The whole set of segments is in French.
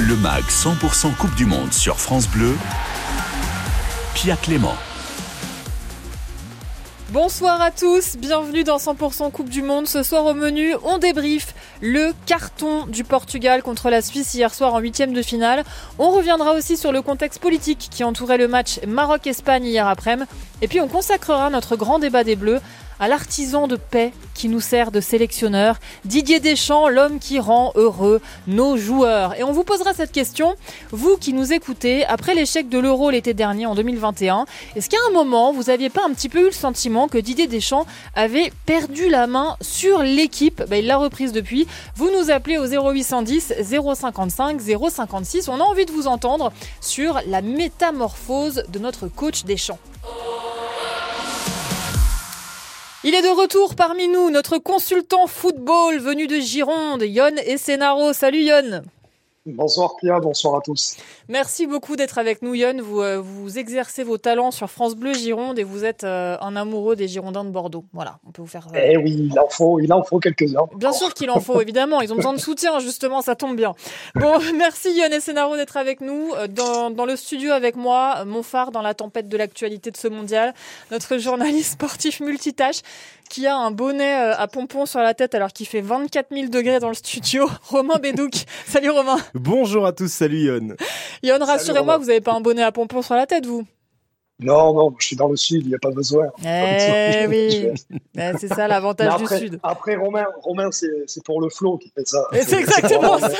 Le MAG 100% Coupe du Monde sur France Bleu. Pia Clément. Bonsoir à tous, bienvenue dans 100% Coupe du Monde. Ce soir au menu, on débriefe le carton du Portugal contre la Suisse hier soir en huitième de finale. On reviendra aussi sur le contexte politique qui entourait le match Maroc-Espagne hier après-midi. Et puis on consacrera notre grand débat des Bleus à l'artisan de paix qui nous sert de sélectionneur, Didier Deschamps, l'homme qui rend heureux nos joueurs. Et on vous posera cette question, vous qui nous écoutez, après l'échec de l'Euro l'été dernier en 2021, est-ce qu'à un moment, vous n'aviez pas un petit peu eu le sentiment que Didier Deschamps avait perdu la main sur l'équipe? Ben, Il l'a reprise depuis. Vous nous appelez au 0810 055 056. On a envie de vous entendre sur la métamorphose de notre coach Deschamps. Il est de retour parmi nous, notre consultant football venu de Gironde, Yon Essenaro. Salut Yon Bonsoir Pia, bonsoir à tous. Merci beaucoup d'être avec nous Yon. Vous, euh, vous exercez vos talents sur France Bleu Gironde et vous êtes euh, un amoureux des Girondins de Bordeaux. Voilà, on peut vous faire... Euh, eh oui, il en faut, il en faut quelques-uns. Bien sûr qu'il en faut, évidemment. Ils ont besoin de soutien, justement, ça tombe bien. Bon, merci Yon Essenaro d'être avec nous. Dans, dans le studio avec moi, mon phare dans la tempête de l'actualité de ce mondial, notre journaliste sportif multitâche qui a un bonnet euh, à pompons sur la tête alors qu'il fait 24 000 degrés dans le studio. Romain Bédouc. Salut Romain. Bonjour à tous, salut Yon. Yon, rassurez-moi, vous n'avez pas un bonnet à pompons sur la tête, vous non, non, je suis dans le sud, il n'y a pas besoin. Eh oui, eh, c'est ça l'avantage du sud. Après, Romain, Romain c'est pour le flot qui fait ça. C'est exactement ça.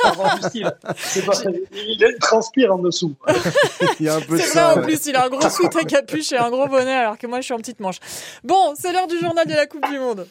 il transpire en dessous. il y a un peu C'est vrai, en plus, il a un gros sweat à capuche et un gros bonnet, alors que moi, je suis en petite manche. Bon, c'est l'heure du journal de la Coupe du Monde.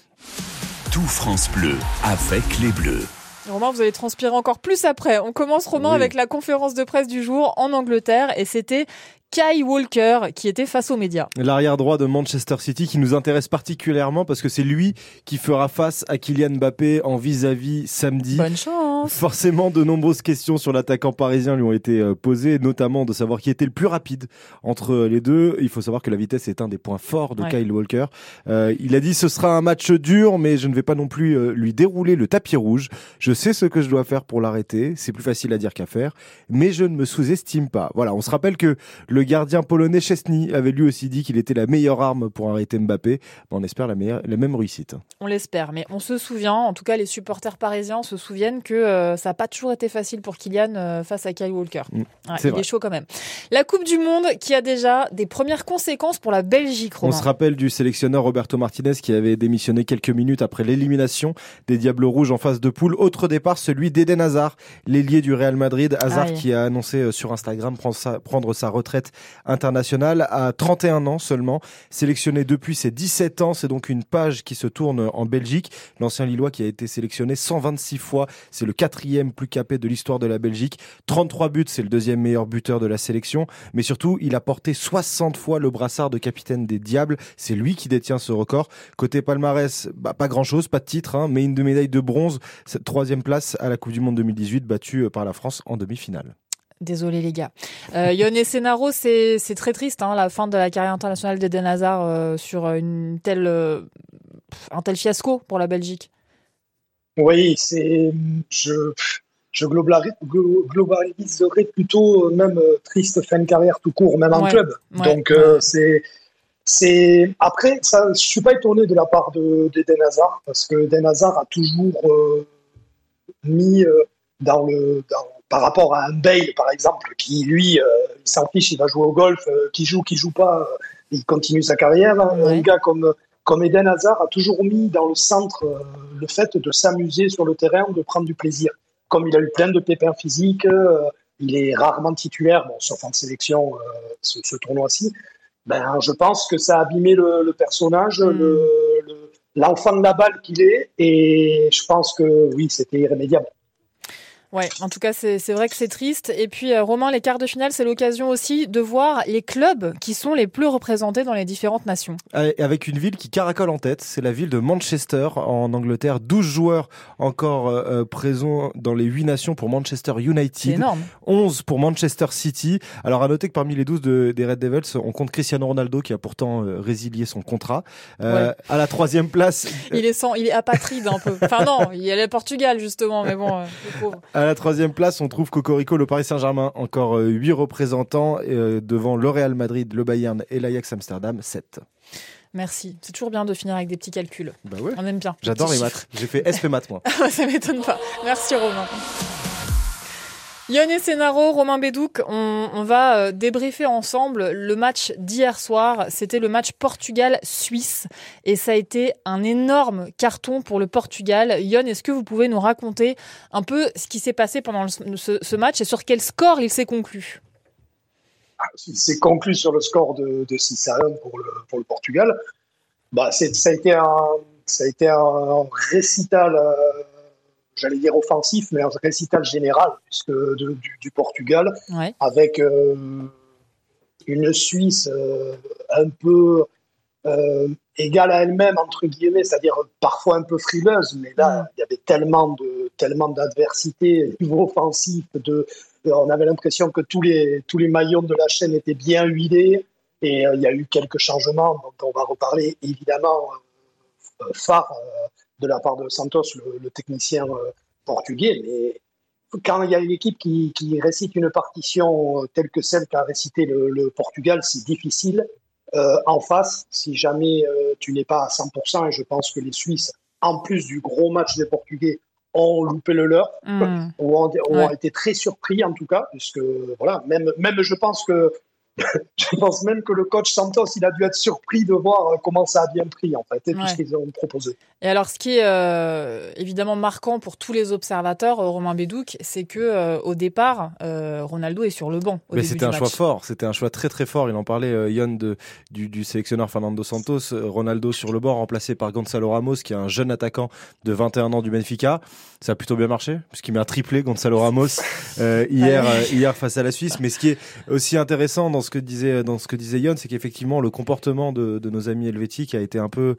Tout France Bleu, avec les Bleus. Romain, vous allez transpirer encore plus après. On commence, Romain, avec la conférence de presse du jour en Angleterre et c'était Kai Walker qui était face aux médias. L'arrière droit de Manchester City qui nous intéresse particulièrement parce que c'est lui qui fera face à Kylian Mbappé en vis-à-vis samedi. Bonne chance. Forcément, de nombreuses questions sur l'attaquant parisien lui ont été euh, posées, notamment de savoir qui était le plus rapide entre les deux. Il faut savoir que la vitesse est un des points forts de Kyle Walker. Euh, il a dit ce sera un match dur, mais je ne vais pas non plus euh, lui dérouler le tapis rouge. Je sais ce que je dois faire pour l'arrêter. C'est plus facile à dire qu'à faire, mais je ne me sous-estime pas. Voilà, on se rappelle que le gardien polonais Chesney avait lui aussi dit qu'il était la meilleure arme pour arrêter Mbappé. on espère la, meilleure, la même réussite. On l'espère, mais on se souvient, en tout cas les supporters parisiens se souviennent que euh, ça n'a pas toujours été facile pour Kylian euh, face à Kyle Walker. Mm, il est chaud quand même. La Coupe du Monde qui a déjà des premières conséquences pour la Belgique. On se rappelle du sélectionneur Roberto Martinez qui avait démissionné quelques minutes après l'élimination des Diables Rouges en phase de poule. Autre départ, celui d'Eden Hazard, l'ailier du Real Madrid. Hazard qui a annoncé euh, sur Instagram prendre sa retraite international à 31 ans seulement. Sélectionné depuis ses 17 ans, c'est donc une page qui se tourne en Belgique. L'ancien Lillois qui a été sélectionné 126 fois, c'est le quatrième plus capé de l'histoire de la Belgique. 33 buts, c'est le deuxième meilleur buteur de la sélection. Mais surtout, il a porté 60 fois le brassard de capitaine des Diables. C'est lui qui détient ce record. Côté palmarès, bah, pas grand chose, pas de titre, hein, mais une de médaille de bronze. Troisième place à la Coupe du Monde 2018, battue par la France en demi-finale. Désolé les gars. Euh, Yon et Senaro, c'est très triste, hein, la fin de la carrière internationale d'Eden Hazard euh, sur une telle, euh, un tel fiasco pour la Belgique. Oui, c'est je, je globaliserais plutôt même triste fin de carrière tout court, même en club. Donc c'est c'est après ça, je suis pas étonné de la part d'Eden Hazard parce que Eden Hazard a toujours mis dans le dans par rapport à un Bale, par exemple, qui lui, euh, il s'en fiche, il va jouer au golf, euh, qui joue, qui joue pas, euh, il continue sa carrière. Un gars comme, comme Eden Hazard a toujours mis dans le centre le fait de s'amuser sur le terrain, de prendre du plaisir. Comme il a eu plein de pépins physiques, il est rarement titulaire, bon, sauf en sélection, ce, tournoi-ci. Ben, je pense que ça a abîmé le, personnage, hmm. l'enfant de la balle qu'il est, et je pense que oui, c'était irrémédiable. Ouais, en tout cas, c'est vrai que c'est triste. Et puis, euh, Romain, les quarts de finale, c'est l'occasion aussi de voir les clubs qui sont les plus représentés dans les différentes nations. Avec une ville qui caracole en tête, c'est la ville de Manchester en Angleterre. 12 joueurs encore euh, euh, présents dans les 8 nations pour Manchester United. énorme. 11 pour Manchester City. Alors, à noter que parmi les 12 de, des Red Devils, on compte Cristiano Ronaldo qui a pourtant résilié son contrat. À la troisième place. il est sans, il est apatride un peu. Enfin, non, il est à Portugal, justement, mais bon, le pauvre À la troisième place, on trouve Cocorico, le Paris Saint-Germain. Encore huit représentants devant le Real Madrid, le Bayern et l'Ajax Amsterdam, 7. Merci. C'est toujours bien de finir avec des petits calculs. Bah ouais. On aime bien. J'adore les maths. J'ai fait SP maths, moi. Ça m'étonne pas. Merci, Romain. Yann Senaro, Romain Bédouc, on, va euh, débriefer ensemble le match d'hier soir. C'était le match Portugal-Suisse et ça a été un énorme carton pour le Portugal. Yann, est-ce que vous pouvez nous raconter un peu ce qui s'est passé pendant ce, match et sur quel score il s'est conclu? Ah, Il s'est conclu sur le score de, de 6 à 1 pour le, Portugal. Bah, ça, a été un, un récital. Euh, j'allais dire offensif, mais un récital général puisque du, Portugal, avec euh, une Suisse euh, un peu euh, égale à elle-même entre guillemets, c'est-à-dire parfois un peu frileuse, mais là il y avait tellement de tellement d'adversité, offensif, de, on avait l'impression que tous les tous les maillons de la chaîne étaient bien huilés et il y a eu quelques changements dont on va reparler évidemment phare de la part de Santos, le, technicien euh, portugais. Mais quand il y a une équipe qui, récite une partition euh, telle que celle qu'a récité le, Portugal, c'est difficile. Euh, en face, si jamais tu n'es pas à 100%, et je pense que les Suisses, en plus du gros match des Portugais, ont loupé le leur, hmm. ou ont, été très surpris en tout cas, puisque voilà, même, même je pense que je pense même que le coach Santos, il a dû être surpris de voir euh, comment ça a bien pris, en fait, et tout ce qu'ils ont proposé. Et alors, ce qui est euh, évidemment marquant pour tous les observateurs, euh, Romain Bédouc, c'est que au départ, Ronaldo est sur le banc. Mais c'était un choix fort, c'était un choix très très fort. Il en parlait, Yon, de, du, du, sélectionneur Fernando Santos. Ronaldo sur le banc, remplacé par Gonzalo Ramos, qui est un jeune attaquant de 21 ans du Benfica. Ça a plutôt bien marché, puisqu'il met un triplé, Gonzalo Ramos, hier, hier face à la Suisse. Mais ce qui est aussi intéressant dans ce que disait dans ce que disait Yon, c'est qu'effectivement le comportement de, de, nos amis helvétiques a été un peu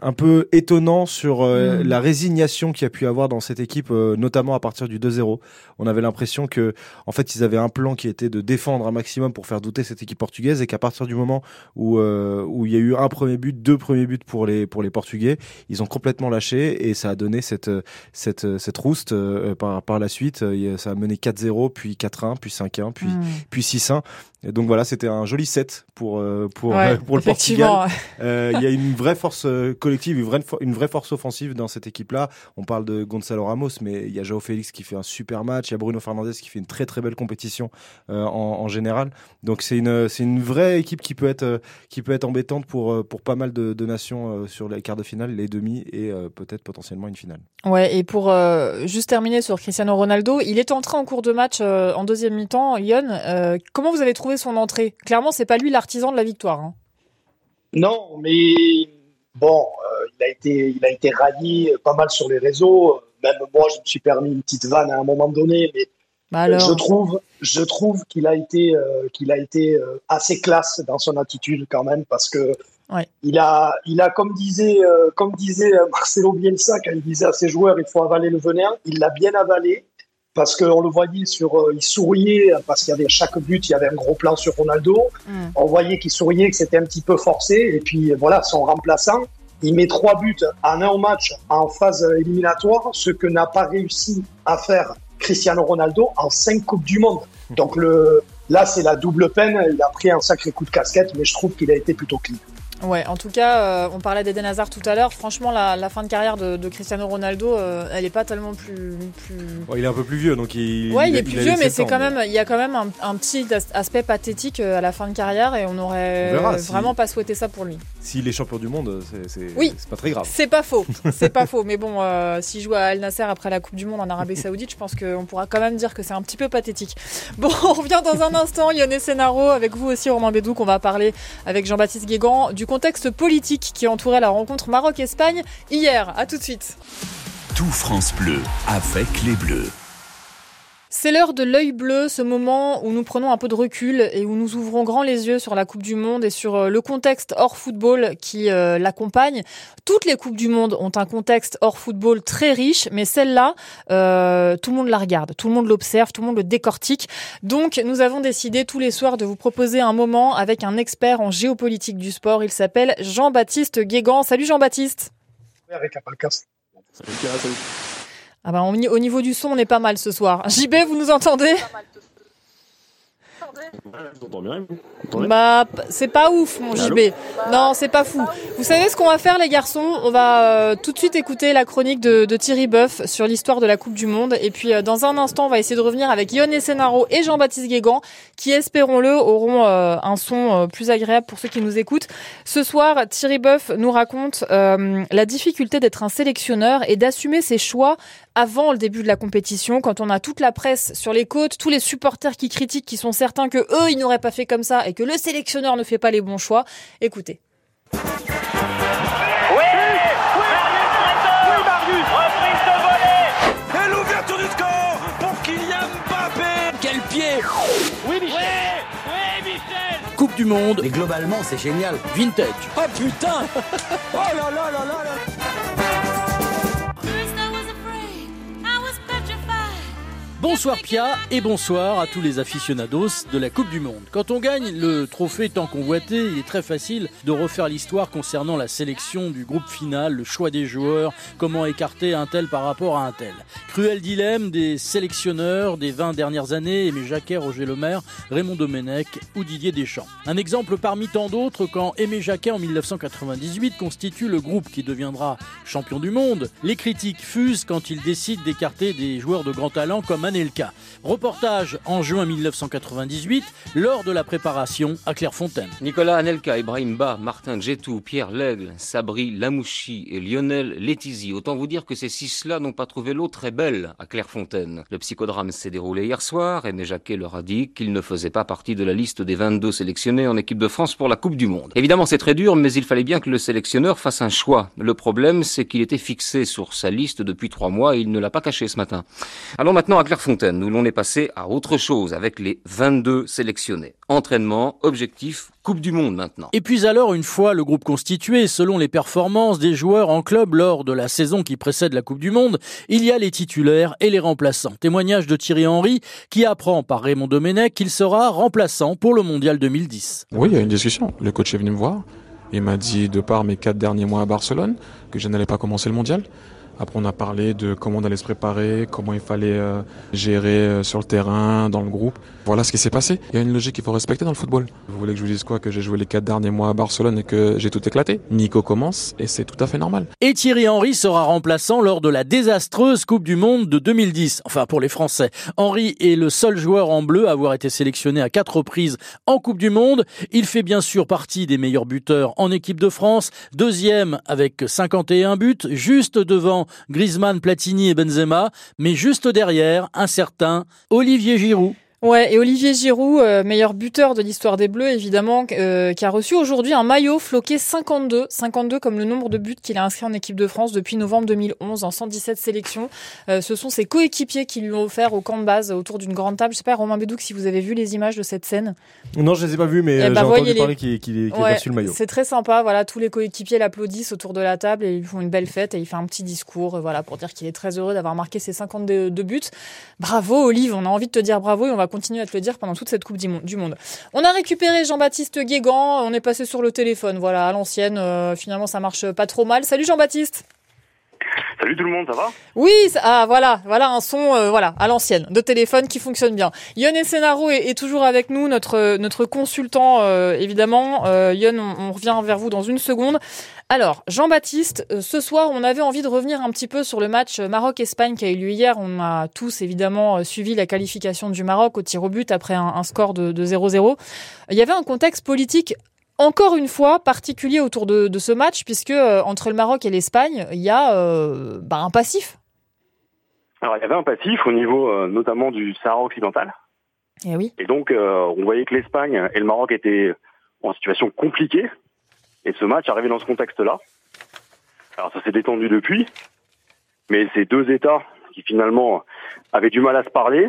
un peu étonnant sur euh, mm. la résignation qu'il y a pu avoir dans cette équipe, euh, notamment à partir du 2-0. On avait l'impression que, en fait, ils avaient un plan qui était de défendre un maximum pour faire douter cette équipe portugaise, et qu'à partir du moment où euh, où il y a eu un premier but, deux premiers buts pour les pour les Portugais, ils ont complètement lâché et ça a donné cette cette cette rouste par par la suite. Ça a mené 4-0, puis 4-1, puis 5-1, puis mm. puis 6-1. Et donc voilà, c'était un joli set pour pour pour le Portugal. Il y a une vraie force collective, une vraie, une vraie force offensive dans cette équipe-là. On parle de Gonzalo Ramos, mais il y a Joao Félix qui fait un super match, il y a Bruno Fernandez qui fait une très très belle compétition euh, en, général. Donc c'est une, c'est une vraie équipe qui peut être, euh, qui peut être embêtante pour, euh, pour pas mal de, nations sur les quarts de finale, les demi et peut-être potentiellement une finale. Ouais, et pour juste terminer sur Cristiano Ronaldo, il est entré en cours de match en deuxième mi-temps. Yon, comment vous avez trouvé son entrée? Clairement, c'est pas lui l'artisan de la victoire. Hein. Non, mais Bon, euh, il, a été, il a été raillé pas mal sur les réseaux. Même moi, je me suis permis une petite vanne à un moment donné, mais bah je trouve, je trouve qu'il a été, euh, qu'il a été euh, assez classe dans son attitude quand même, parce que il a, il a comme disait, comme disait Marcelo Bielsa quand il disait à ses joueurs, il faut avaler le venin. Il l'a bien avalé parce qu'on le voyait sur, il souriait parce qu'il y avait chaque but, il y avait un gros plan sur Ronaldo. Mm. On voyait qu'il souriait, que c'était un petit peu forcé. Et puis voilà, son remplaçant, il met trois buts en un match en phase éliminatoire, ce que n'a pas réussi à faire Cristiano Ronaldo en cinq coupes du monde. Donc le, là, c'est la double peine. Il a pris un sacré coup de casquette, mais je trouve qu'il a été plutôt clean. Ouais, en tout cas, euh, on parlait d'Eden Hazard tout à l'heure. Franchement, la, fin de carrière de, Cristiano Ronaldo, euh, elle est pas tellement plus. il est un peu plus vieux, donc il. Ouais, il, est plus vieux, mais c'est quand même, il y a quand même un, petit aspect pathétique euh, à la fin de carrière, et on aurait vraiment pas souhaité ça pour lui. S'il est champion du monde, c'est oui, pas très grave. C'est pas faux, c'est pas faux. Mais bon, s'il joue à Al Nasser après la Coupe du Monde en Arabie Saoudite, je pense qu'on pourra quand même dire que c'est un petit peu pathétique. Bon, on revient dans un instant. Yonné Senaro, avec vous aussi, Romain Bédou, qu'on va parler avec Jean-Baptiste Guégan du contexte politique qui entourait la rencontre Maroc-Espagne hier. À tout de suite. Tout France Bleu avec les Bleus. C'est l'heure de l'œil bleu, ce moment où nous prenons un peu de recul et où nous ouvrons grand les yeux sur la Coupe du Monde et sur euh, le contexte hors football qui euh, l'accompagne. Toutes les Coupes du Monde ont un contexte hors football très riche, mais celle-là, euh, tout le monde la regarde, tout le monde l'observe, tout le monde le décortique. Donc nous avons décidé tous les soirs de vous proposer un moment avec un expert en géopolitique du sport. Il s'appelle Jean-Baptiste Guégan. Salut Jean-Baptiste. Ah bah, au niveau du son, on est pas mal ce soir. JB, vous nous entendez? Bah, c'est pas ouf, mon JB. Non, c'est pas fou. Vous savez ce qu'on va faire, les garçons? On va euh, tout de suite écouter la chronique de, Thierry Boeuf sur l'histoire de la Coupe du Monde. Et puis, euh, dans un instant, on va essayer de revenir avec Yon Senaro et Jean-Baptiste Guégan, qui, espérons-le, auront euh, un son plus agréable pour ceux qui nous écoutent. Ce soir, Thierry Boeuf nous raconte la difficulté d'être un sélectionneur et d'assumer ses choix avant le début de la compétition, quand on a toute la presse sur les côtes, tous les supporters qui critiquent, qui sont certains que eux, ils n'auraient pas fait comme ça et que le sélectionneur ne fait pas les bons choix. Écoutez. Oui, oui, Marius, reprise de volée. Et l'ouverture du score pour Kylian Mbappé. Quel pied Oui, Michel. Oui, oui, Michel. Coupe du Monde. Mais globalement, c'est génial. Vintage. Oh putain Oh là là là là là Bonsoir Pia et bonsoir à tous les aficionados de la Coupe du Monde. Quand on gagne le trophée tant convoité, il est très facile de refaire l'histoire concernant la sélection du groupe final, le choix des joueurs, comment écarter un tel par rapport à un tel. Cruel dilemme des sélectionneurs des 20 dernières années, Aimé Jacquet, Roger Lemaire, Raymond Domenech ou Didier Deschamps. Un exemple parmi tant d'autres quand Aimé Jacquet en 1998 constitue le groupe qui deviendra champion du monde. Les critiques fusent quand il décide d'écarter des joueurs de grand talent comme Reportage en juin 1998 lors de la préparation à Clairefontaine. Nicolas Anelka, Ibrahim Ba, Martin Djetou, Pierre Lègle, Sabri Lamouchi et Lionel Letizy. Autant vous dire que ces six-là n'ont pas trouvé l'eau très belle à Clairefontaine. Le psychodrame s'est déroulé hier soir. et Jacquet leur a dit qu'il ne faisait pas partie de la liste des 22 sélectionnés en équipe de France pour la Coupe du Monde. Évidemment, c'est très dur, mais il fallait bien que le sélectionneur fasse un choix. Le problème, c'est qu'il était fixé sur sa liste depuis trois mois et il ne l'a pas caché ce matin. Allons maintenant à Clairefontaine Fontaine, où l'on est passé à autre chose avec les 22 sélectionnés. Entraînement, objectif, Coupe du Monde maintenant. Et puis alors, une fois le groupe constitué, selon les performances des joueurs en club lors de la saison qui précède la Coupe du Monde, il y a les titulaires et les remplaçants. Témoignage de Thierry Henry qui apprend par Raymond Domenech qu'il sera remplaçant pour le Mondial 2010. Oui, il y a une discussion. Le coach est venu me voir. Il m'a dit, de par mes quatre derniers mois à Barcelone, que je n'allais pas commencer le mondial. Après, on a parlé de comment on allait se préparer, comment il fallait euh, gérer euh, sur le terrain, dans le groupe. Voilà ce qui s'est passé. Il y a une logique qu'il faut respecter dans le football. Vous voulez que je vous dise quoi? Que j'ai joué les quatre derniers mois à Barcelone et que j'ai tout éclaté? Nico commence et c'est tout à fait normal. Et Thierry Henry sera remplaçant lors de la désastreuse Coupe du Monde de 2010. Enfin, pour les Français. Henry est le seul joueur en bleu à avoir été sélectionné à quatre reprises en Coupe du Monde. Il fait bien sûr partie des meilleurs buteurs en équipe de France. Deuxième avec 51 buts, juste devant Griezmann, Platini et Benzema. Mais juste derrière, un certain Olivier Giroud. Ouais, et Olivier Giroud, euh, meilleur buteur de l'histoire des Bleus, évidemment, euh, qui a reçu aujourd'hui un maillot floqué 52, 52 comme le nombre de buts qu'il a inscrit en équipe de France depuis novembre 2011 en 117 sélections. Euh, ce sont ses coéquipiers qui lui ont offert au camp de base autour d'une grande table. Je sais pas, Romain Bédouc, si vous avez vu les images de cette scène. Non, je les ai pas vues, mais ben, j'ai entendu parler qu'il a reçu le maillot. C'est très sympa, voilà, tous les coéquipiers l'applaudissent autour de la table et ils font une belle fête et il fait un petit discours, voilà, pour dire qu'il est très heureux d'avoir marqué ses 52 buts. Bravo, Olive, on a envie de te dire bravo et on va continuer à te le dire pendant toute cette Coupe du Monde. On a récupéré Jean-Baptiste Guégan, on est passé sur le téléphone, voilà, à l'ancienne. Euh, finalement, ça marche pas trop mal. Salut Jean-Baptiste. Salut tout le monde, ça va? Oui, ah voilà, voilà un son, euh, voilà, à l'ancienne, de téléphone qui fonctionne bien. Yon Senaro est, toujours avec nous, notre consultant euh, évidemment. Yon, on, revient vers vous dans une seconde. Alors, Jean-Baptiste, euh, ce soir, on avait envie de revenir un petit peu sur le match Maroc-Espagne qui a eu lieu hier. On a tous évidemment euh, suivi la qualification du Maroc au tir au but après un, score de 0-0. Il y avait un contexte politique encore une fois particulier autour de, ce match puisque euh, entre le Maroc et l'Espagne, il y a bah, un passif. Alors, il y avait un passif au niveau notamment du Sahara occidental. Et eh oui. Et donc, on voyait que l'Espagne et le Maroc étaient en situation compliquée et ce match arrivé dans ce contexte-là. Alors ça s'est détendu depuis, mais ces deux États qui finalement avaient du mal à se parler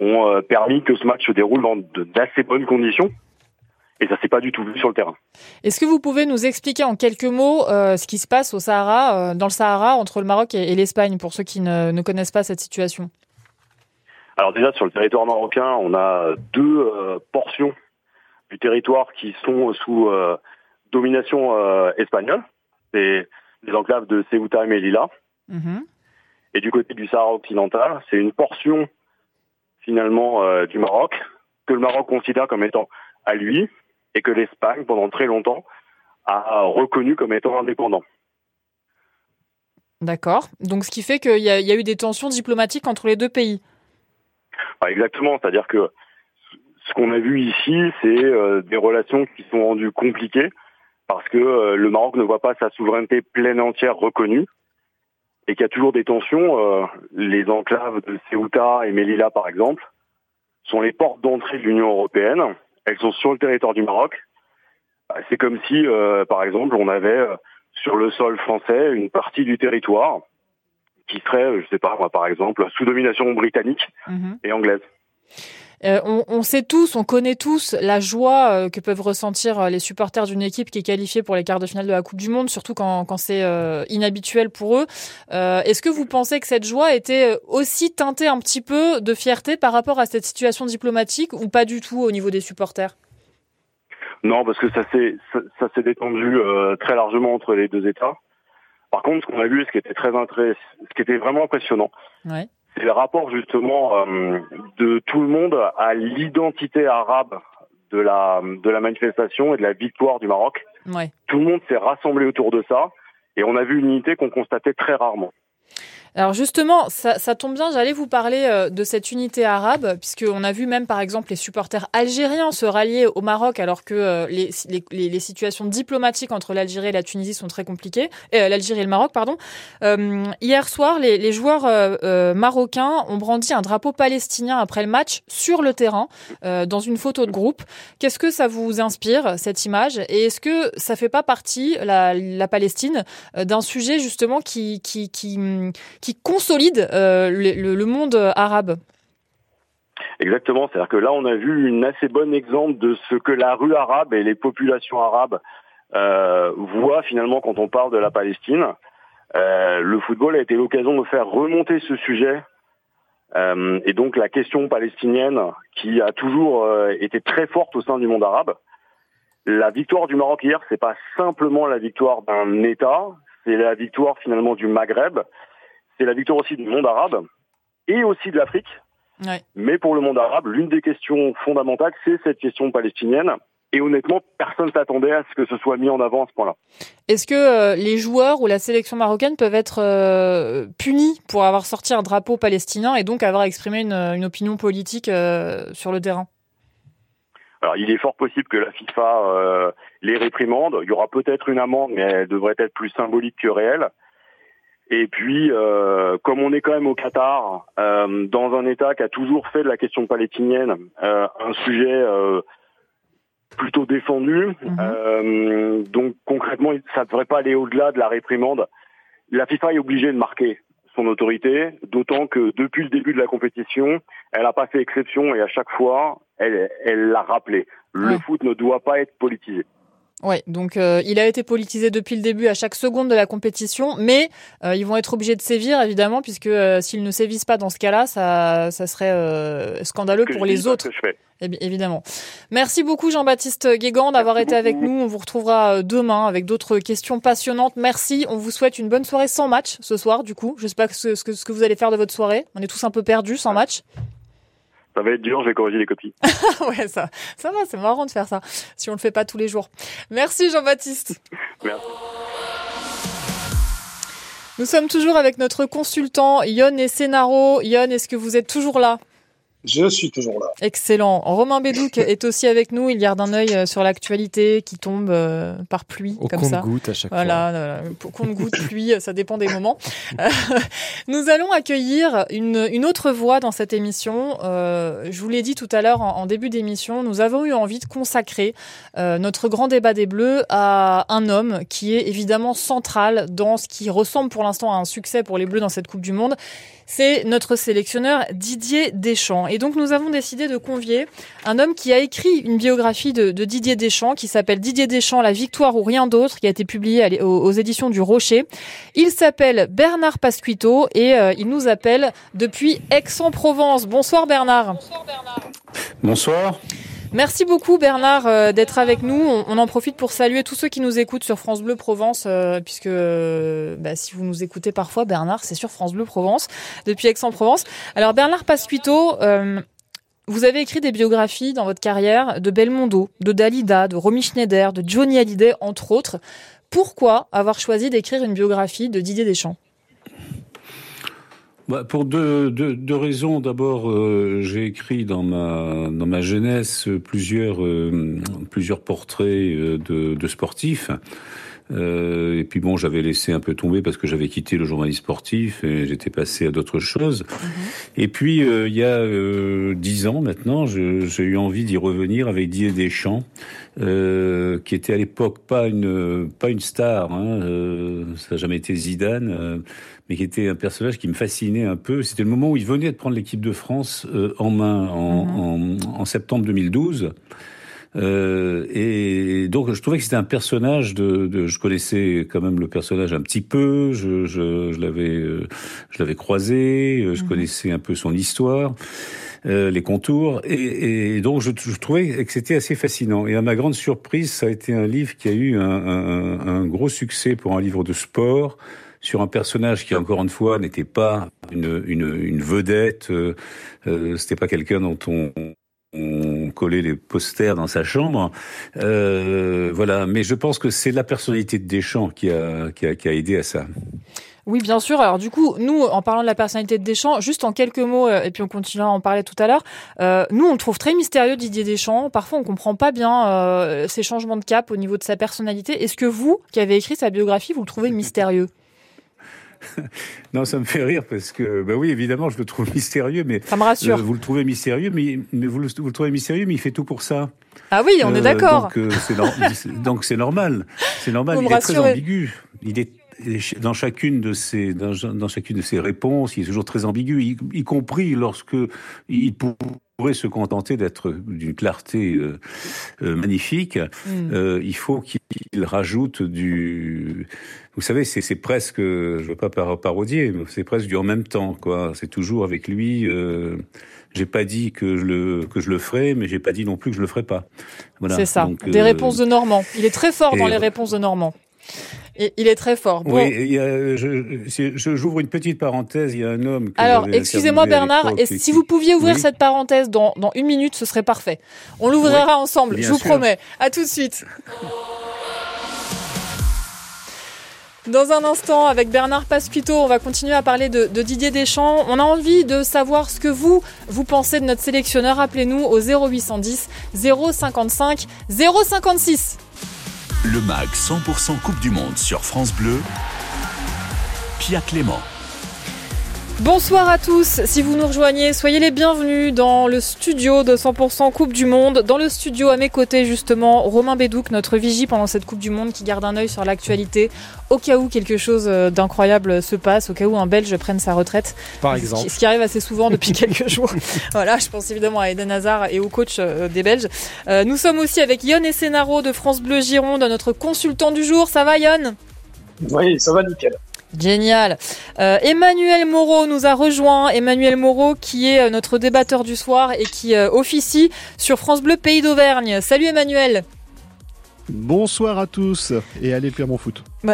ont euh, permis que ce match se déroule dans d'assez bonnes conditions. Et ça s'est pas du tout vu sur le terrain. Est-ce que vous pouvez nous expliquer en quelques mots euh, ce qui se passe au Sahara, euh, dans le Sahara, entre le Maroc et, l'Espagne, pour ceux qui ne, ne, connaissent pas cette situation? Alors déjà sur le territoire marocain, on a deux portions du territoire qui sont sous domination euh, espagnole, c'est les enclaves de Ceuta et Melilla. Mhm. Et du côté du Sahara occidental, c'est une portion finalement euh, du Maroc que le Maroc considère comme étant à lui et que l'Espagne, pendant très longtemps, a reconnu comme étant indépendant. D'accord. Donc ce qui fait qu'il y, a eu des tensions diplomatiques entre les deux pays. Bah, exactement. C'est-à-dire que ce qu'on a vu ici, c'est euh, des relations qui sont rendues compliquées parce que euh, le Maroc ne voit pas sa souveraineté pleine et entière reconnue et qu'il y a toujours des tensions. Euh, les enclaves de Ceuta et Melilla, par exemple, sont les portes d'entrée de l'Union européenne. Elles sont sur le territoire du Maroc. Bah, c'est comme si, par exemple, on avait sur le sol français une partie du territoire qui serait, je sais pas moi, par exemple, sous domination britannique mhm. et anglaise. Euh, on, sait tous, on connaît tous la joie euh, que peuvent ressentir euh, les supporters d'une équipe qui est qualifiée pour les quarts de finale de la Coupe du Monde, surtout quand, c'est inhabituel pour eux. Est-ce que vous pensez que cette joie était aussi teintée un petit peu de fierté par rapport à cette situation diplomatique ou pas du tout au niveau des supporters? Non, parce que ça s'est ça, s'est détendu très largement entre les deux États. Par contre, ce qu'on a vu, ce qui était très ce qui était vraiment impressionnant, ouais c'est le rapport justement euh, de tout le monde à l'identité arabe de la de la manifestation et de la victoire du Maroc. Tout le monde s'est rassemblé autour de ça et on a vu une unité qu'on constatait très rarement. Alors justement, ça, ça tombe bien, j'allais vous parler euh, de cette unité arabe, puisqu'on a vu même par exemple les supporters algériens se rallier au Maroc alors que euh, les, les, les, situations diplomatiques entre l'Algérie et la Tunisie sont très compliquées, euh, l'Algérie et le Maroc, pardon. Euh, hier soir, les, les joueurs marocains ont brandi un drapeau palestinien après le match sur le terrain, dans une photo de groupe. Qu'est-ce que ça vous inspire, cette image? Et est-ce que ça fait pas partie, la, la Palestine, d'un sujet justement qui, qui, qui qui consolide euh, le, monde arabe. Exactement, c'est-à-dire que là on a vu une assez bonne exemple de ce que la rue arabe et les populations arabes euh, voient finalement quand on parle de la Palestine. Euh, le football a été l'occasion de faire remonter ce sujet et donc la question palestinienne qui a toujours été très forte au sein du monde arabe. La victoire du Maroc hier, c'est pas simplement la victoire d'un État, c'est la victoire finalement du Maghreb c'est la victoire aussi du monde arabe et aussi de l'Afrique. Mais pour le monde arabe, l'une des questions fondamentales, c'est cette question palestinienne. Et honnêtement, personne ne s'attendait à ce que ce soit mis en avant à ce point-là. Est-ce que euh, les joueurs ou la sélection marocaine peuvent être euh, punis pour avoir sorti un drapeau palestinien et donc avoir exprimé une, opinion politique euh, sur le terrain? Alors, il est fort possible que la FIFA les réprimande. Il y aura peut-être une amende, mais elle devrait être plus symbolique que réelle. Et puis, euh, comme on est quand même au Qatar, euh, dans un État qui a toujours fait de la question palestinienne euh, un sujet plutôt défendu, mhm. donc concrètement, ça ne devrait pas aller au-delà de la réprimande. La FIFA est obligée de marquer son autorité, d'autant que depuis le début de la compétition, elle n'a pas fait exception et à chaque fois, elle l'a rappelé. Le foot ne doit pas être politisé. Oui, donc euh, il a été politisé depuis le début à chaque seconde de la compétition, mais euh, ils vont être obligés de sévir évidemment, puisque euh, s'ils ne sévissent pas dans ce cas-là, ça, ça serait scandaleux pour les autres. Eh évidemment. Merci beaucoup Jean-Baptiste Guégan d'avoir été avec nous. On vous retrouvera demain avec d'autres questions passionnantes. Merci. On vous souhaite une bonne soirée sans match ce soir, du coup. Je sais pas ce, ce, que, ce que vous allez faire de votre soirée. On est tous un peu perdus sans match ça va être dur, je vais corriger les copies. ouais, ça, ça va, c'est marrant de faire ça, si on le fait pas tous les jours. Merci Jean-Baptiste. Merci. Nous sommes toujours avec notre consultant Yon et Sénaro. Yon, est-ce que vous êtes toujours là? Je suis toujours là. Excellent. Romain Bédouc est aussi avec nous. Il garde un œil euh, sur l'actualité qui tombe euh, par pluie, Au comme compte ça. goutte à chaque fois. Voilà, compte-goutte, pluie, ça dépend des moments. nous allons accueillir une, une autre voix dans cette émission. Euh, je vous l'ai dit tout à l'heure en, début d'émission, nous avons eu envie de consacrer euh, notre grand débat des Bleus à un homme qui est évidemment central dans ce qui ressemble pour l'instant à un succès pour les Bleus dans cette Coupe du Monde c'est notre sélectionneur Didier Deschamps. Et donc nous avons décidé de convier un homme qui a écrit une biographie de, Didier Deschamps qui s'appelle Didier Deschamps, La victoire ou rien d'autre, qui a été publié aux, éditions du Rocher. Il s'appelle Bernard Pasquito et euh, il nous appelle depuis Aix-en-Provence. Bonsoir Bernard. Bonsoir Bernard. Bonsoir. Merci beaucoup Bernard euh, d'être avec nous. On, en profite pour saluer tous ceux qui nous écoutent sur France Bleu Provence, euh, puisque euh, bah, si vous nous écoutez parfois, Bernard, c'est sur France Bleu Provence, depuis Aix-en-Provence. Alors Bernard Pasquito, vous avez écrit des biographies dans votre carrière de Belmondo, de Dalida, de Romy Schneider, de Johnny Hallyday, entre autres. Pourquoi avoir choisi d'écrire une biographie de Didier Deschamps? Bah, pour deux, deux, deux raisons. D'abord, euh, j'ai écrit dans ma dans ma jeunesse plusieurs euh, plusieurs portraits euh, de, de sportifs. Euh, et puis bon, j'avais laissé un peu tomber parce que j'avais quitté le journalisme sportif et j'étais passé à d'autres choses. Mhm. Et puis il y a dix ans maintenant, j'ai eu envie d'y revenir avec Didier Deschamps, euh, qui était à l'époque pas une pas une star. Hein, ça n'a jamais été Zidane mais qui était un personnage qui me fascinait un peu. C'était le moment où il venait de prendre l'équipe de France euh, en main en, mhm. en, en, septembre 2012. Euh, et donc je trouvais que c'était un personnage de, de, je connaissais quand même le personnage un petit peu, je, je, je l'avais euh, je l'avais croisé, euh, je mhm. connaissais un peu son histoire. Euh, les contours. Et, et donc, je, je, trouvais que c'était assez fascinant. Et à ma grande surprise, ça a été un livre qui a eu un, un, un gros succès pour un livre de sport, sur un personnage qui, encore une fois, n'était pas une, une, une vedette. Euh, euh, C'était pas quelqu'un dont on, on collait les posters dans sa chambre. Euh, voilà, mais je pense que c'est la personnalité de Deschamps qui a, qui a, qui a aidé à ça. Oui, bien sûr. Alors du coup, nous, en parlant de la personnalité de Deschamps, juste en quelques mots, euh, et puis on continuera à en parler tout à l'heure, euh, nous, on le trouve très mystérieux, Didier Deschamps. Parfois, on comprend pas bien euh, ses changements de cap au niveau de sa personnalité. Est-ce que vous, qui avez écrit sa biographie, vous le trouvez mystérieux non, ça me fait rire parce que, bah oui, évidemment, je le trouve mystérieux, mais ça me rassure. Euh, vous le trouvez mystérieux, mais, mais vous, le, vous, le, trouvez mystérieux, mais il fait tout pour ça. Ah oui, on est euh, d'accord. Donc euh, c'est normal. C'est normal. il est très ambigu. Il est dans chacune de ses dans, dans, chacune de ses réponses, il est toujours très ambigu, y, y compris lorsque il pourrait se contenter d'être d'une clarté euh, euh, magnifique. Mm. Euh, il faut qu'il rajoute du vous savez, c'est presque, je veux pas parodier, mais c'est presque du en même temps, quoi. C'est toujours avec lui. J'ai pas dit que je le que je le ferai, mais j'ai pas dit non plus que je le ferai pas. Voilà. C'est ça. Des réponses de Normand. Il est très fort dans les réponses de Normand. Il est très fort. Bon. Oui, je, j'ouvre une petite parenthèse. Il y a un homme. Alors, excusez-moi Bernard, et si vous pouviez ouvrir cette parenthèse dans, dans une minute, ce serait parfait. On l'ouvrira ensemble, je vous promets. À tout de suite. Dans un instant, avec Bernard Pasquito, on va continuer à parler de, de, Didier Deschamps. On a envie de savoir ce que vous, vous pensez de notre sélectionneur. Appelez-nous au 0810 055 056. Le MAG 100% Coupe du Monde sur France Bleu. Pia Clément. Bonsoir à tous, si vous nous rejoignez, soyez les bienvenus dans le studio de 100% Coupe du Monde. Dans le studio à mes côtés justement, Romain Bédouc, notre vigie pendant cette Coupe du Monde qui garde un œil sur l'actualité au cas où quelque chose euh, d'incroyable se passe, au cas où un Belge prenne sa retraite. Par exemple. Ce qui, arrive assez souvent depuis quelques jours. voilà, je pense évidemment à Eden Hazard et au coach euh, des Belges. Euh, nous sommes aussi avec Yon Essenaro de France Bleu Gironde, notre consultant du jour. Ça va Yon? Oui, ça va nickel. Génial. Euh, Emmanuel Moreau nous a rejoint. Emmanuel Moreau qui est euh, notre débatteur du soir et qui euh, officie sur France Bleu Pays d'Auvergne. Salut Emmanuel. Bonsoir à tous et allez faire mon foot.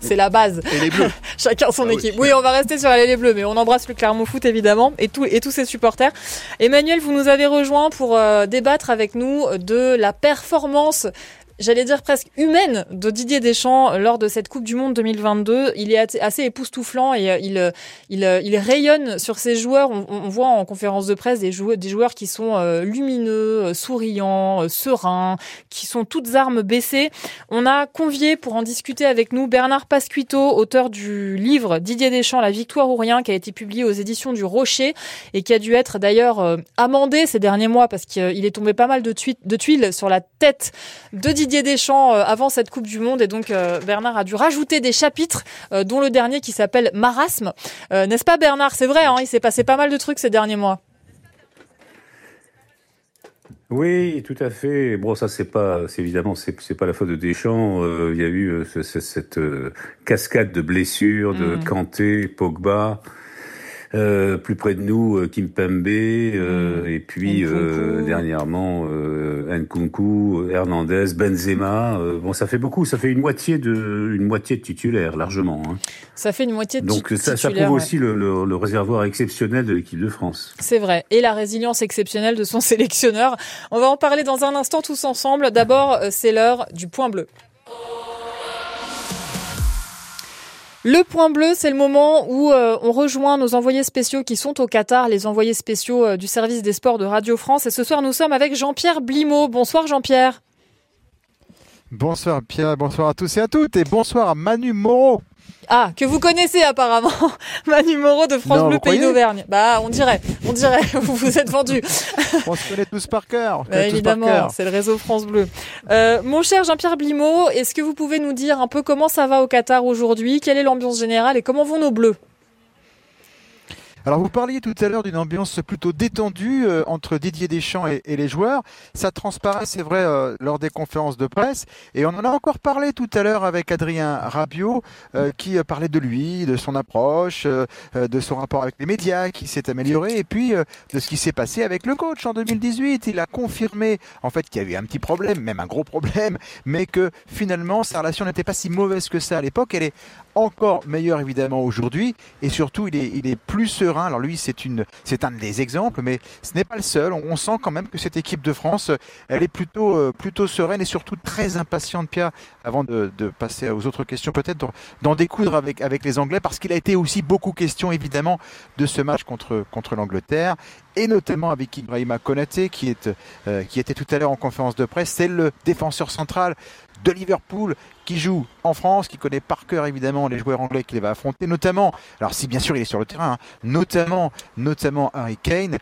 c'est la base. Et les bleus. Chacun son ah équipe. Oui. on va rester sur les bleus, mais on embrasse le Clermont Foot évidemment et, tout, et tous ses supporters. Emmanuel, vous nous avez rejoint pour débattre avec nous de la performance j'allais dire presque humaine de Didier Deschamps lors de cette Coupe du Monde 2022. Il est assez époustouflant et euh, il, euh, euh, il rayonne sur ses joueurs. On, voit en conférence de presse des joueurs, des joueurs qui sont lumineux, souriants, sereins, qui sont toutes armes baissées. On a convié pour en discuter avec nous Bernard Pasquito, auteur du livre Didier Deschamps, La victoire ou rien, qui a été publié aux éditions du Rocher et qui a dû être d'ailleurs amendé ces derniers mois parce qu'il est tombé pas mal de tuiles sur la tête de Didier Didier Deschamps euh, avant cette Coupe du Monde et donc euh, Bernard a dû rajouter des chapitres, euh, dont le dernier qui s'appelle Marasme. N'est-ce pas Bernard? C'est vrai, hein, il s'est passé pas mal de trucs ces derniers mois. Oui, tout à fait. Bon, ça c'est pas, c'est évidemment, c'est pas la faute de Deschamps. Il y a eu cette cascade de blessures de mmh. Kanté, Pogba. Euh, plus près de nous, euh, Kim Pembe, euh, mm. et puis euh, dernièrement euh, Nkunku, Hernandez, Benzema. bon, ça fait beaucoup. Ça fait une moitié de une moitié de titulaires largement. Hein. Ça fait une moitié de Donc ça, ça prouve aussi le, le, le, réservoir exceptionnel de l'équipe de France. C'est vrai, et la résilience exceptionnelle de son sélectionneur. On va en parler dans un instant tous ensemble. D'abord, c'est l'heure du point bleu. Le point bleu, c'est le moment où euh, on rejoint nos envoyés spéciaux qui sont au Qatar, les envoyés spéciaux euh, du service des sports de Radio France. Et ce soir, nous sommes avec Jean-Pierre Blimaud. Bonsoir Jean-Pierre. Bonsoir Pierre, bonsoir à tous et à toutes, et bonsoir Manu Moreau. Ah, que vous connaissez apparemment, Manu Moreau de France Bleu Pays d'Auvergne. Bah, on dirait, on dirait, vous vous êtes vendu. on se connaît tous par cœur. Bah, évidemment, c'est le réseau France Bleu. Euh, mon cher Jean-Pierre Blimaud, est-ce que vous pouvez nous dire un peu comment ça va au Qatar aujourd'hui? Quelle est l'ambiance générale et comment vont nos bleus? Alors vous parliez tout à l'heure d'une ambiance plutôt détendue euh, entre Didier Deschamps et, les joueurs. Ça transparaît, c'est vrai, euh, lors des conférences de presse. Et on en a encore parlé tout à l'heure avec Adrien Rabiot, euh, qui parlait de lui, de son approche, de son rapport avec les médias, qui s'est amélioré, et puis de ce qui s'est passé avec le coach en 2018. Il a confirmé, en fait, qu'il y avait un petit problème, même un gros problème, mais que finalement sa relation n'était pas si mauvaise que ça à l'époque. Elle est encore meilleure évidemment aujourd'hui, et surtout il est, il est plus serein. Alors lui, c'est une, c'est un des exemples, mais ce n'est pas le seul. On, sent quand même que cette équipe de France, elle est plutôt, euh, plutôt sereine et surtout très impatiente, Pierre, avant de, de passer aux autres questions, peut-être d'en découdre avec, avec les Anglais, parce qu'il a été aussi beaucoup question, évidemment, de ce match contre, contre l'Angleterre, et notamment avec Ibrahima Konaté, qui, est, euh, qui était tout à l'heure en conférence de presse. C'est le défenseur central de Liverpool qui joue en France, qui connaît par cœur évidemment les joueurs anglais qu'il va affronter, notamment, alors si bien sûr il est sur le terrain, hein, notamment, notamment Harry Kane.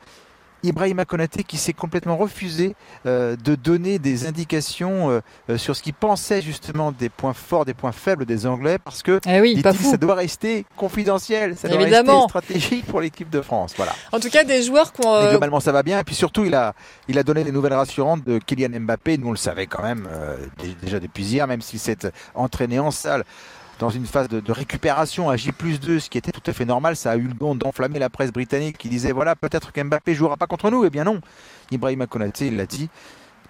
Ibrahima Konaté qui s'est complètement refusé euh, de donner des indications euh, euh, sur ce qu'il pensait justement des points forts, des points faibles des Anglais parce que eh oui, ça doit rester confidentiel, ça doit rester stratégique pour l'équipe de France. Voilà. En tout cas, des joueurs qui ont. globalement, ça va bien. Et puis surtout, il a, il a donné des nouvelles rassurantes de Kylian Mbappé. Nous, on le savait quand même déjà depuis hier, même s'il s'est entraîné en salle dans une phase de, récupération à J 2, ce qui était tout à fait normal. Ça a eu le don d'enflammer la presse britannique qui disait voilà, peut-être qu'Mbappé jouera pas contre nous. Eh bien non, Ibrahima Konaté, il l'a dit.